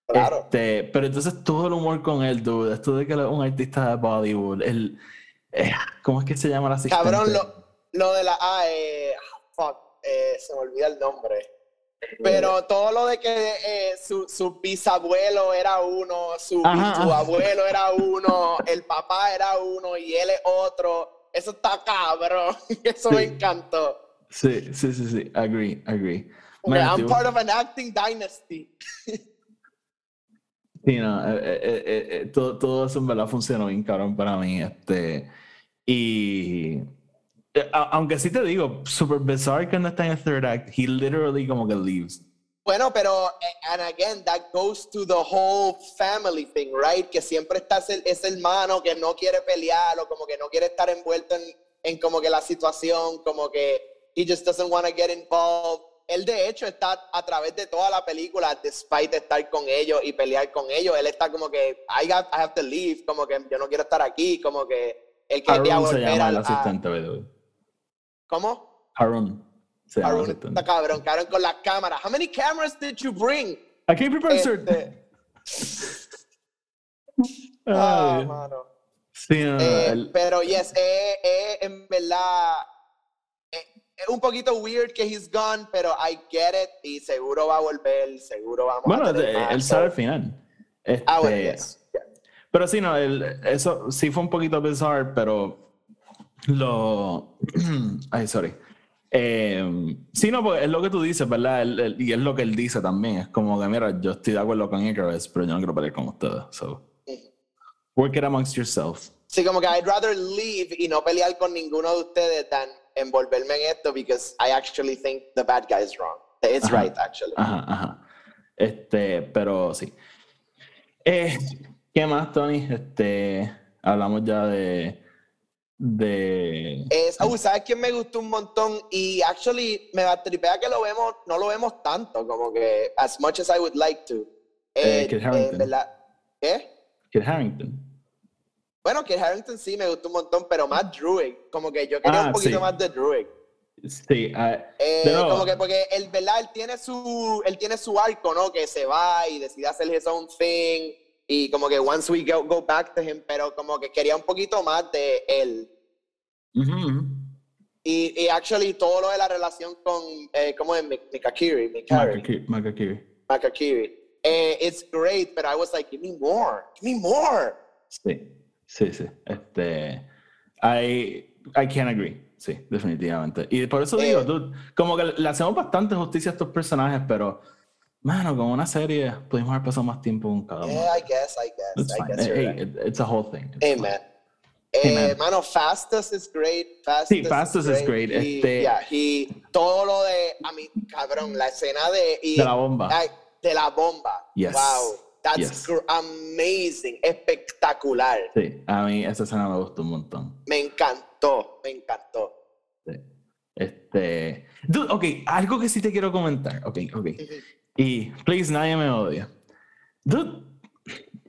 Claro. Este, pero entonces todo el humor con él, dude, esto de que es un artista de Bollywood, el, eh, ¿cómo es que se llama la asistente? Cabrón, lo, lo de la, ah, eh, fuck, eh, se me olvida el nombre. Pero todo lo de que eh, su, su, bisabuelo era uno, su, su abuelo era uno, el papá era uno y él es otro, eso está cabrón, eso me encantó. Sí, sí, sí, sí, agree, agree. I'm part of an acting dynasty. Sí, no, eh, eh, eh, todo, todo, eso en verdad funcionó bien cabrón para mí. Este, y aunque sí te digo, super bizarre que no está en el third act, he literally como que leaves. Bueno, pero, and again, that goes to the whole family thing, right? Que siempre está ese, ese hermano que no quiere pelear o como que no quiere estar envuelto en, en como que la situación, como que he just doesn't want to get involved él de hecho está a través de toda la película, despite estar con ellos y pelear con ellos, él está como que, I, got, I have to leave, como que yo no quiero estar aquí, como que él quería volver se llama el asistente, ¿Cómo? Harun. Se llama Harun está cabrón, cabrón con la cámara. How many cameras did you bring? I came prepared, sir. Ah, mano. Sí, no, eh, Pero yes, eh, eh, en verdad es un poquito weird que he's gone, pero I get it y seguro va a volver, seguro vamos bueno, a Bueno, él sabe al final. ah, bueno, este, Pero sí, no, eso sí fue un poquito bizarre, pero lo... Ay, sorry. Eh, sí, no, porque es lo que tú dices, ¿verdad? y es lo que él dice también. Es como que, mira, yo estoy de acuerdo con Icarus, pero yo no quiero pelear con ustedes. So, work it amongst yourselves. Sí, como que I'd rather leave y no pelear con ninguno de ustedes than envolverme en esto because I actually think the bad guy is wrong. It's right, actually. Ajá, ajá. Este, pero sí. Eh, ¿Qué más, Tony? Este, hablamos ya de. de... Es, oh, ¿Sabes quién me gustó un montón? Y actually me tripea que lo vemos, no lo vemos tanto, como que as much as I would like to. Eh, eh, Kit Harrington. ¿Qué? Kit Harrington. Bueno, que Harrington sí me gustó un montón, pero más Druid. Como que yo quería un ah, poquito más de Druid. Sí, uh, eh, como que porque él, ¿verdad? Él tiene su, él tiene su arco, ¿no? Que se va y decide hacer his own thing y como que once we go, go back to him, pero como que quería un poquito más de él. y, y actually todo lo de la relación con, eh, ¿cómo es? Mikakiri. Mikakiri. Makakiri. Makakiri. Eh, it's great, but I was like, give me more, give me more. Sí. Sí, sí. Este, I, I can't agree. sí, definitivamente. Y por eso digo, dude, como que le hacemos bastante justicia a estos personajes, pero, mano, con una serie pudimos haber pasado más tiempo con cada uno. Yeah, I guess, I guess. It's I guess Hey, right. it- it's a whole thing. It's. Hey, Eh, man. mano, Fastus is great. Fastus Sí, Fastus is great. He- Este- yeah, he- todo lo de, a mí, cabrón, la escena de... y- De la bomba. ay, de la bomba. Yes. Wow. That's Yes. amazing. Espectacular. Sí, a mí esa escena me gustó un montón. Me encantó. Me encantó. Sí. Este. Dude, ok, algo que sí te quiero comentar. Ok, ok. Y, please, nadie me odia. Dude,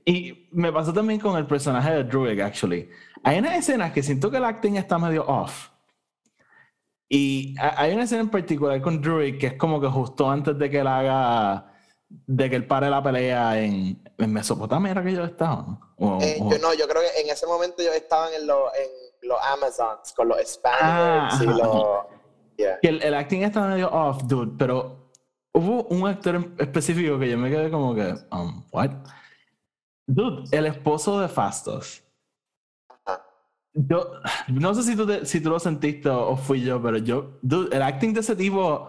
y me pasó también con el personaje de Druid, actually. Hay unas escenas que siento que el acting está medio off. Y ha- hay una escena en particular con Druid que es como que justo antes de que él haga. De que él pare la pelea en, en Mesopotamia, era que yo estaba. ¿no? O- Eh, o- yo no, yo creo que en ese momento ellos estaban en, los en los Amazons con los Ah, Spaniards y ajá, los... Yeah. el, el acting está medio off, dude, pero hubo un actor específico que yo me quedé como que, um, what? Dude, el esposo de Fastos. Yo, no sé si tú, te- si tú lo sentiste o, o fui yo, pero yo, dude, el acting de ese tipo,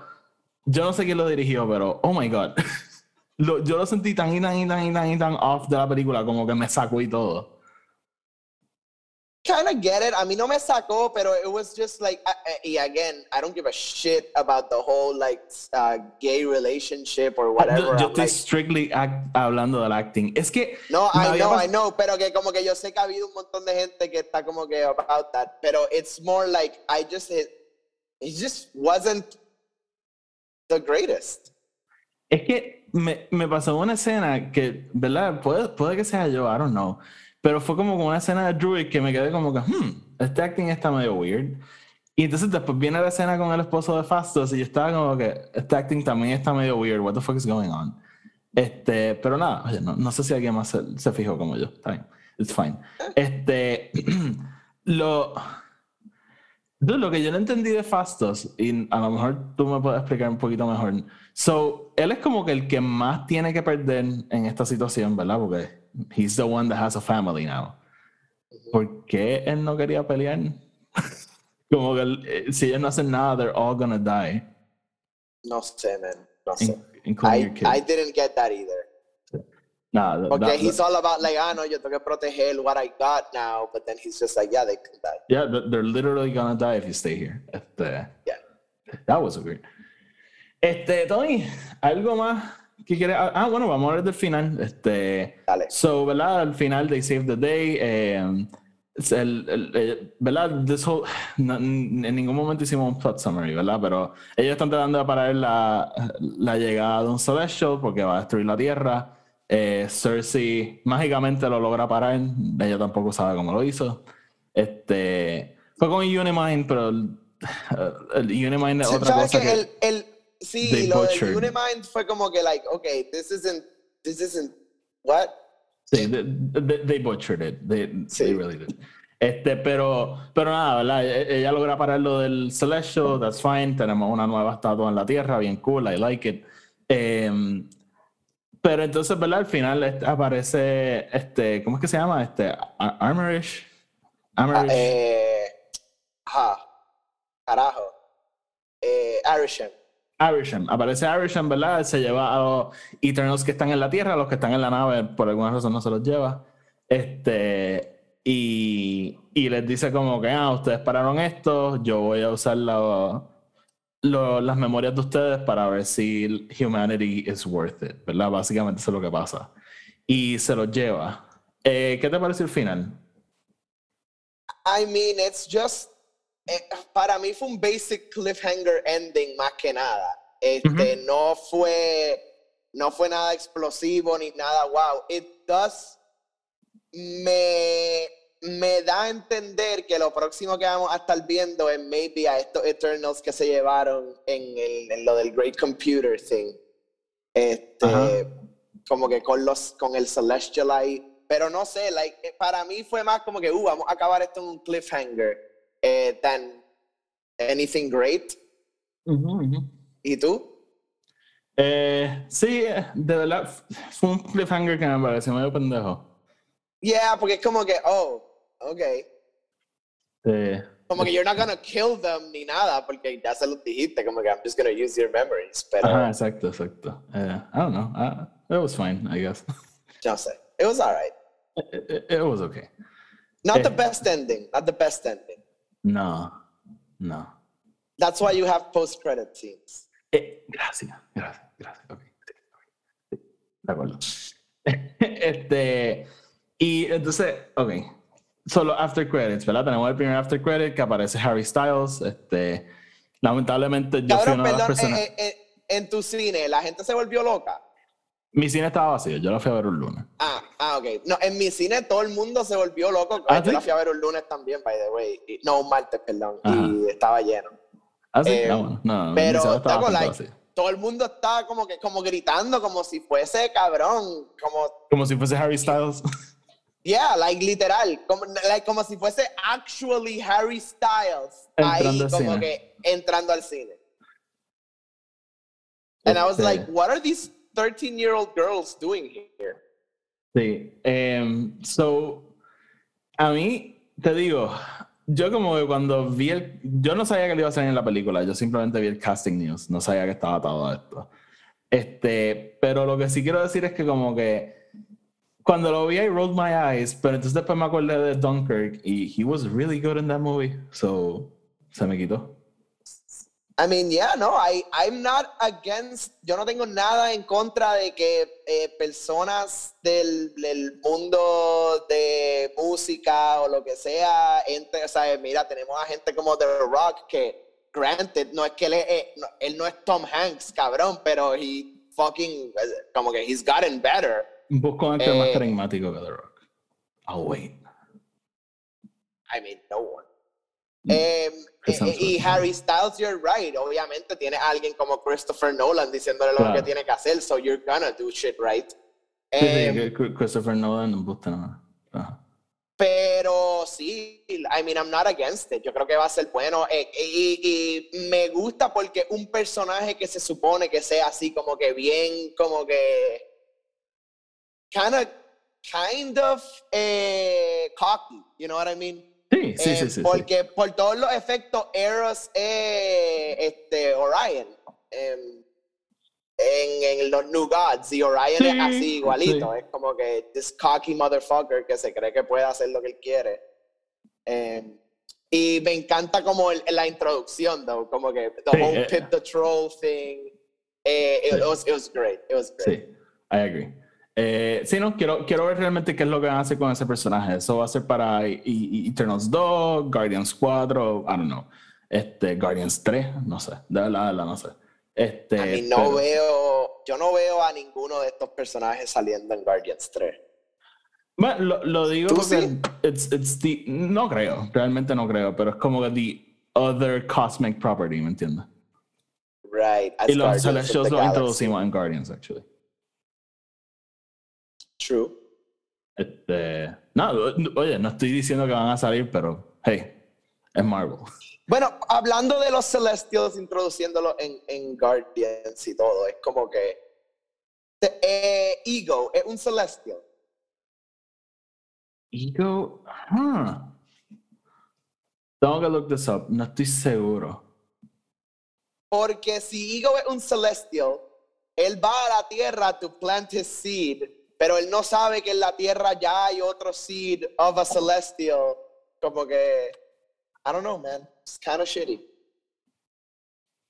yo no sé quién lo dirigió, pero, oh my god. Lo- yo lo sentí tan y tan y tan y tan y tan off de la película, como que me sacó y todo. kind of get it. A mí no me sacó, pero it was just like, uh, y again, I don't give a shit about the whole like uh, gay relationship or whatever. Yo, yo estoy like, strictly act- hablando del acting. Es que. no, I know, I know, pero que como que yo sé que ha habido un montón de gente que está como que about that, pero it's more like I just it, it just wasn't the greatest. Es que me, me pasó una escena que, ¿verdad? Puede, puede que sea yo, I don't know. Pero fue como una escena de Druid que me quedé como que, hmm, este acting está medio weird. Y entonces después viene la escena con el esposo de Fastos y yo estaba como que, este acting también está medio weird, what the fuck is going on? Este, pero nada, oye, no, no sé si alguien más se, se fijó como yo, está bien, it's fine. Este, lo, Dude, lo que yo no entendí de Fastos, y a lo mejor tú me puedes explicar un poquito mejor. So, él es como que el que más tiene que perder en esta situación, ¿verdad? Porque he's the one that has a family now. ¿Por qué él no quería pelear? como que eh, si ellos no hacen nada, they're all gonna die, No sé, man, no sé. in- I. I didn't get that either. Nah, Porque that- he's all about like, ah, no, yo tengo que proteger what I got now, but then he's just like, yeah, they can die. Yeah, th- they're literally gonna die if you stay here. Este, Yeah. That was weird. Este, Tony, ¿algo más que quieres? Ah, bueno, vamos a hablar del final. Este, Dale. so, ¿verdad? Al final, they save the day. eh, el, el- eh, ¿Verdad? This whole- no- en ningún momento hicimos un plot summary, ¿verdad? Pero ellos están tratando de parar la, la llegada de un Celestial porque va a destruir la Tierra. Eh, Cersei mágicamente lo logra parar. Ella tampoco sabe cómo lo hizo. Este, fue con Unimind, pero el, el Unimind es otra ¿Sabes cosa que que... el, el, sí, lo del Unimind fue como que, like, okay, this isn't, this isn't, what? Sí, they, they- they butchered it. They, Sí. they really did. Este, pero, pero nada, ¿verdad? E- Ella logra parar lo del Celestial, that's fine. Tenemos una nueva estatua en la Tierra, bien cool, I like it. Em, pero entonces, ¿verdad? Al final aparece, este, ¿cómo es que se llama? Este, Ar- Armorish. Ah, Armorish. eh, ajá, carajo. Eh, Arishem. Arishem. Aparece Arishem, ¿verdad? Se lleva a los Eternals que están en la Tierra, los que están en la nave, por alguna razón no se los lleva. Este, y, y les dice como que, ah, ustedes pararon esto, yo voy a usar la- lo- las memorias de ustedes para ver si humanity is worth it, ¿verdad? Básicamente eso es lo que pasa. Y se los lleva. Eh, ¿Qué te pareció el final? I mean, it's just, eh, para mí fue un basic cliffhanger ending más que nada. Este, no fue, no fue nada explosivo ni nada wow. It does, me, me da a entender que lo próximo que vamos a estar viendo es maybe a estos Eternals que se llevaron en, el, en lo del Great Computer thing. Este, Ajá. como que con los, con el Celestial ahí. Pero no sé, like, eh, para mí fue más como que, uh, vamos a acabar esto en un cliffhanger, eh, than anything great. ¿Y tú? Eh, sí, eh, de verdad, fue un cliffhanger que me pareció medio pendejo. Yeah, porque es como que, oh, ok. Eh, como que you're not gonna kill them ni nada, porque ya se lo dijiste, como que I'm just gonna use your memories. Pero, Ajá, exacto, exacto. Uh, I don't know. Uh, it was fine, I guess. Ya sé. It was alright. It, it, it, was okay. Not eh. the best ending. Not the best ending. No, no. That's why you have post-credit scenes. Eh, gracias, gracias, gracias. Okay. De acuerdo. este, y entonces, ok. Solo after credits, ¿verdad? Tenemos el primer after credit que aparece Harry Styles. Este, lamentablemente, yo fui una de las personas. Eh, eh, en tu cine, ¿la gente se volvió loca? Mi cine estaba vacío, yo la fui a ver un lunes. Ah, ah, ok. No, en mi cine todo el mundo se volvió loco. ¿Ah, yo la fui a ver un lunes también, by the way. no, un martes, perdón. Y estaba lleno. Ah, sí, eh, no, no, Pero estaba like, todo el mundo estaba como que como gritando como si fuese cabrón, como como si fuese Harry Styles. Yeah, like literal, como, like, como si fuese actually Harry Styles entrando ahí como que entrando al cine. And I was like, what are these 13 year old girls doing here? Sí, um, so a mí te digo, yo como que cuando vi el, yo no sabía que le iba a salir en la película, yo simplemente vi el casting news, no sabía que estaba atado a esto. Este, pero lo que sí quiero decir es que como que cuando lo vi I rolled my eyes, pero entonces después me acordé de Dunkirk y he was really good in that movie, so se me quitó. I mean, yeah, no, I, I'm not against, yo no tengo nada en contra de que eh, personas del, del, mundo de música o lo que sea, entre, sea, mira, tenemos a gente como The Rock que, granted, no es que él, eh, él no es Tom Hanks, cabrón, pero he fucking, como que he's gotten better. Busco un actor más eh, carismático que The Rock. Oh, wait. I mean, no one. Mm. Em, eh, eh, y Harry Styles, you're right. Obviamente tiene alguien como Christopher Nolan diciéndole lo que tiene que hacer, so you're gonna do shit right. Um, Christopher Nolan no gusta nada. Pero sí, I mean, I'm not against it. Yo creo que va a ser bueno. Eh, y, y, me gusta porque un personaje que se supone que sea así, como que bien, como que. Kind of, kind of cocky, you know what I mean? Sí, sí, sí, sí, Porque por todos los efectos, Eros es este, Orion. Em, en, en, los New Gods y Orion es así igualito. Es como que this cocky motherfucker que se cree que puede hacer lo que él quiere. Em, y me encanta como la introducción, though, como que the whole eh, Pip the Troll thing. Eh, it, was, it was great. It was great. Sí, I agree. Eh, sí, no, quiero, quiero ver realmente qué es lo que van a hacer con ese personaje. Eso va a ser para Eternals 2, Guardians 4, I don't know. Este, Guardians 3, no sé. De verdad, no sé. Este, a mí no veo, yo no veo a ninguno de estos personajes saliendo en Guardians 3. Bueno, lo, digo porque it's, it's the, no creo, realmente no creo, pero es como que the other cosmic property, ¿me entiendes? Right. Y los Celestials lo introducimos en Guardians, actually. True. Este, no, oye, no estoy diciendo que van a salir, pero hey, es Marvel. Bueno, hablando de los Celestials, introduciéndolo en, en Guardians y todo, es como que eh, Ego es un Celestial. Ego, huh. Tengo que look this up, no estoy seguro. Porque si Ego es un Celestial, él va a la Tierra to plant his seed pero él no sabe que en la tierra ya hay otro seed of a celestial. Como que, I don't know, man. It's kind of shitty.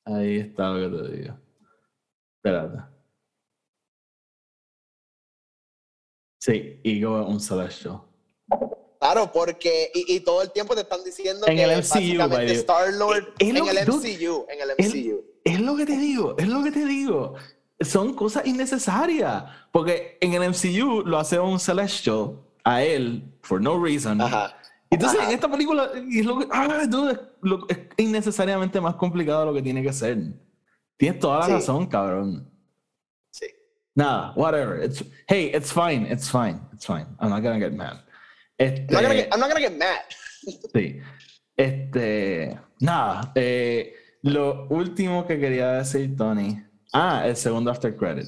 Ahí está lo que te digo. Espérate. Sí, Ego es un celestial. Claro, porque y, todo el tiempo te están diciendo en que el MCU, Star Lord en el MCU, en el MCU. es lo que te digo, es lo que te digo son cosas innecesarias. Porque en el MCU lo hace un Celestial a él, for no reason. Entonces, en esta película es, lo que, ah, es, innecesariamente más complicado de lo que tiene que ser. Tienes toda la razón, cabrón. Sí. Nada, whatever. It's, hey, it's fine, it's fine, it's fine. I'm not gonna get mad. Este, I'm, not gonna get, I'm not gonna get mad. sí. Este, nada, eh, lo último que quería decir, Tony, Ah, el segundo after credit.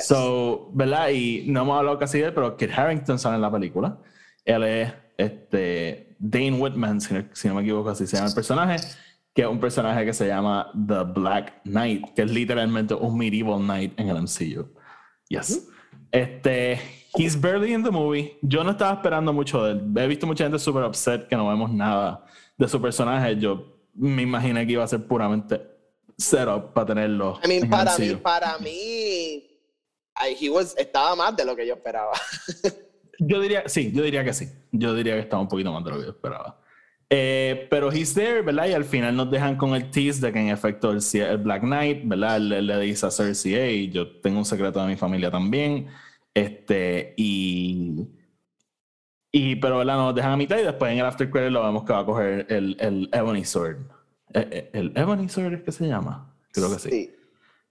So, ¿verdad? Y no hemos hablado casi de él, pero Kit Harrington sale en la película. Él es este, Dane Whitman, si, no me equivoco, así se llama el personaje, que es un personaje que se llama The Black Knight, que es literalmente un medieval knight en el MCU. Yes. Este, he's barely in the movie. Yo no estaba esperando mucho de él. He visto mucha gente súper upset que no vemos nada de su personaje. Yo me imaginé que iba a ser puramente setup para tenerlo. I mean, para mí, para mí, he was, estaba más de lo que yo esperaba. yo diría, sí, yo diría que sí. Yo diría que estaba un poquito más de lo que yo esperaba. Eh, pero he's there, ¿verdad? Y al final nos dejan con el tease de que en efecto el, el Black Knight, ¿verdad? Le, le dice a Cersei, hey, yo tengo un secreto de mi familia también. Este, y. Y, pero, ¿verdad? Nos dejan a mitad y después en el After Credit lo vemos que va a coger el, el Ebony Sword. Eh, eh, ¿El, Ebony Sword es que se llama? Creo que sí.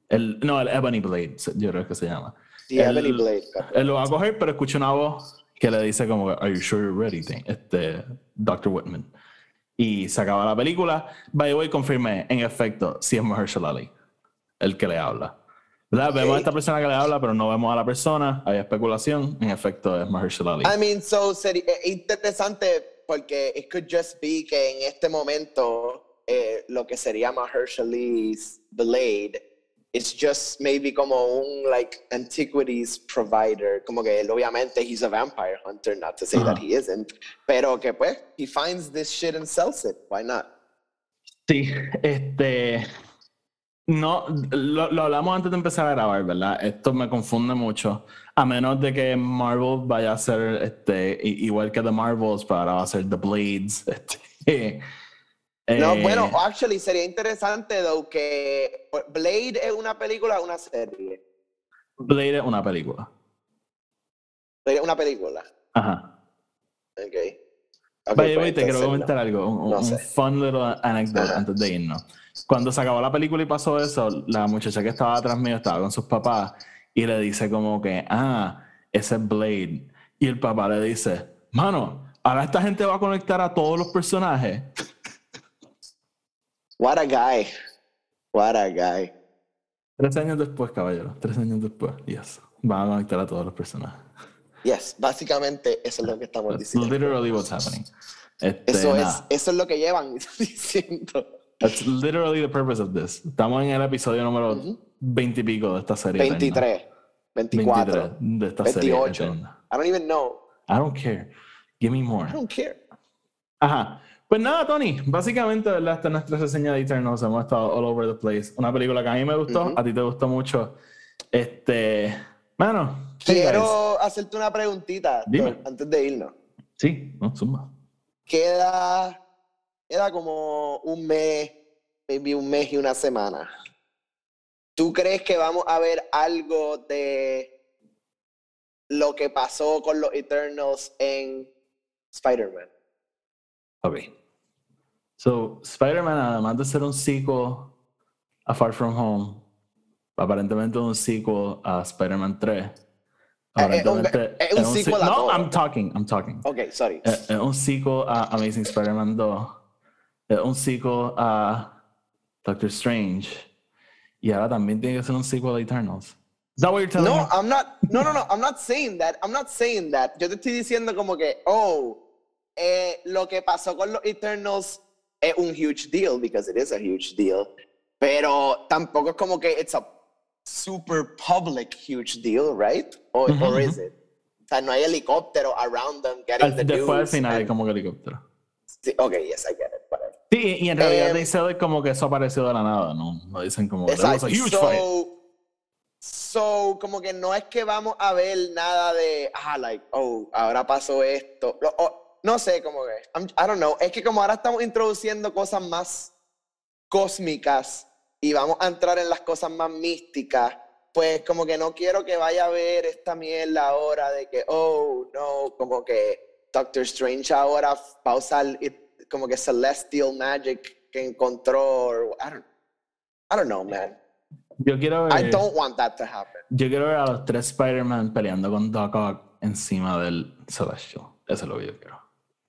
El, no, el Ebony Blade, yo creo que se llama. Sí, Ebony Blade. Él lo va a coger, pero escucha una voz que le dice como, Are you sure you're ready? Este, Dr. Whitman. Y se acaba la película. By the way, confirmé, en efecto, si es Mahershala Ali, el que le habla. Vemos a esta persona que le habla, pero no vemos a la persona. Hay especulación. En efecto, es Mahershala Ali. I mean, so sería eh, interesante porque it could just be que en este momento eh, lo que sería Mahershala Ali's Blade it's just maybe como un like antiquities provider, como que él obviamente he's a vampire hunter, not to say that he isn't, pero que pues he finds this shit and sells it, why not? Sí, este no, lo, lo, hablamos antes de empezar a grabar, ¿verdad? Esto me confunde mucho. A menos de que Marvel vaya a ser este, igual que The Marvels, para ahora va a ser The Blades. Este, no, bueno, eh, actually sería interesante, though, que Blade es una película o una serie. Blade es una película. Blade es una película. Ajá. Ok. okay By pues, te quiero comentar algo, un, fun little anecdote antes de irnos. Cuando se acabó la película y pasó eso, la muchacha que estaba atrás mío estaba con sus papás y le dice como que, ah, ese es Blade. Y el papá le dice, mano, ahora esta gente va a conectar a todos los personajes. What a guy. What a guy. Tres años después, caballero. Tres años después. Yes. Van a conectar a todos los personajes. Yes, básicamente eso es lo que estamos diciendo. literally what's happening. Este, eso, es, eso es lo que llevan diciendo. That's literally the purpose of this. Estamos en el episodio número 20 y pico de esta serie. 23, 24, 23 de esta 28. serie. I don't even know. I don't care. Give me more. I don't care. Ajá. Pues nada, Tony, básicamente, ¿verdad? Esta es nuestra reseña de Eternals. Hemos estado all over the place. Una película que a mí me gustó, a ti te gustó mucho. Este, bueno. Quiero hacerte una preguntita antes de irnos. Sí, no, suma. Queda, queda como un mes, maybe un mes y una semana. ¿Tú crees que vamos a ver algo de lo que pasó con los Eternals en Spider-Man? Ok. So, Spider-Man, además de ser un sequel a Far From Home, aparentemente un sequel a Spider-Man 3. Aparentemente, es un, sequel a No, I'm talking, I'm talking. Ok, sorry. Es un sequel a Amazing Spider-Man 2. Es un sequel a Doctor Strange. Y ahora también tiene que ser un sequel a Eternals. Is that what you're telling no, me? I'm not, no, no, no, I'm not saying that. I'm not saying that. Yo te estoy diciendo como que, oh, eh, lo que pasó con los Eternals es un huge deal, because it is a huge deal, pero tampoco es como que it's a super public huge deal, right? Or, or is it? O sea, no hay helicóptero around them getting al, the después news. al final hay como helicóptero. Sí, ok, yes, I get it. Whatever. Sí, y en realidad um, dice como que eso apareció de la nada, ¿no? No dicen como que was a huge so, fight. So, como que no es que vamos a ver nada de, ah, like, oh, ahora pasó esto. O, no sé cómo que, I don't know, es que como ahora estamos introduciendo cosas más cósmicas y vamos a entrar en las cosas más místicas, pues como que no quiero que vaya a ver esta mierda ahora de que, oh, no, como que Doctor Strange ahora va a usar como que Celestial Magic que encontró, I don't, I don't know, man. Yo quiero ver, I don't want that to happen. Yo quiero ver a los tres Spider-Man peleando con Doc Ock encima del Celestial. Eso es lo que yo quiero.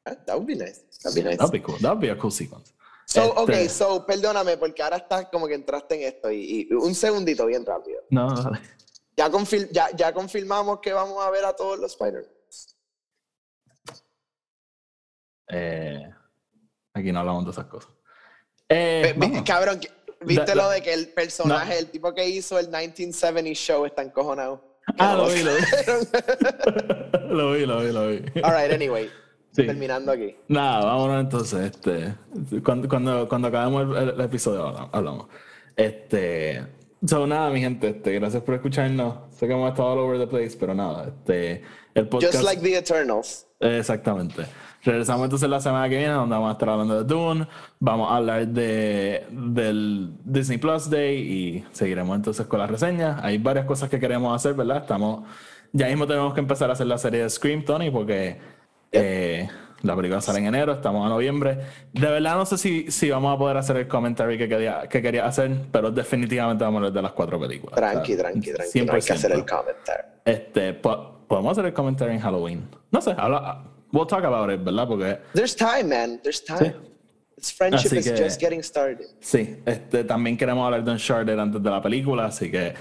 That would be nice. That'd be nice. That'd be cool. That'd be a cool sequence. So, este... ok, so, perdóname, porque ahora estás como que entraste en esto y, y un segundito bien rápido. No. Ya, confir ya, ya confirmamos que vamos a ver a todos los Spider-Man. Eh, aquí no hablamos de esas cosas. Eh, cabrón, ¿viste lo de que el personaje, el tipo que hizo el 1970 show está encojonado? Ah, lo vi, lo vi. lo vi, lo vi, lo vi. All anyway. Terminando aquí. Nada, vámonos entonces. Este, cuando, cuando, cuando acabemos el, episodio hablamos. Este, so, nada, mi gente, este, gracias por escucharnos. Sé que hemos estado all over the place, pero nada, este, el podcast. Just like the Eternals. Exactamente. Regresamos entonces la semana que viene, donde vamos a estar hablando de Dune, vamos a hablar de, del Disney Plus Day y seguiremos entonces con las reseñas. Hay varias cosas que queremos hacer, ¿verdad? Estamos, ya mismo tenemos que empezar a hacer la serie de Scream, Tony, porque eh, la película sale en enero, estamos a noviembre. De verdad no sé si, si vamos a poder hacer el comentario que quería, que quería hacer, pero definitivamente vamos a hablar de las cuatro películas. Tranqui, tranqui, tranqui. hay que hacer el comentario. Este, podemos hacer el comentario en Halloween. No sé, habla, we'll talk about it, ¿verdad? Porque. There's time, man. There's time. It's friendship is just getting started. Sí, este, también queremos hablar de Uncharted antes de la película, así que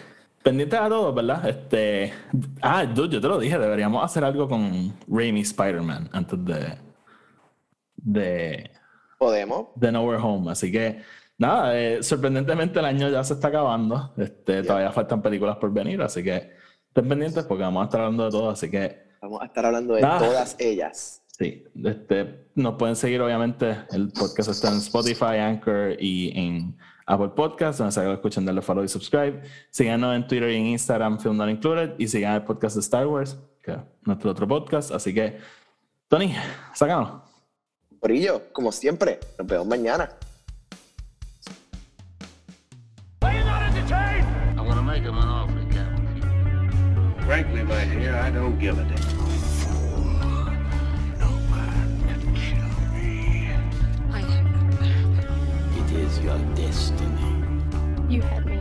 pendientes a todos, ¿verdad? Este, ah, yo te lo dije, deberíamos hacer algo con Raimi Spider-Man antes de, de. Podemos. De Nowhere Home, así que nada, eh, sorprendentemente el año ya se está acabando, este, todavía faltan películas por venir, así que estén pendientes porque vamos a estar hablando de todo, así que Vamos a estar hablando de todas ellas. Sí, este, nos pueden seguir obviamente, el podcast está en Spotify, Anchor y en Apple Podcasts, donde se escuchan, darle follow y subscribe. Síganos en Twitter y en Instagram, Film Not Included, y sigan el podcast de Star Wars, que es nuestro otro podcast. Así que, Tony, sácanos. ello, como siempre, nos vemos mañana. Frankly, my dear, I don't give a damn. Your destiny. You have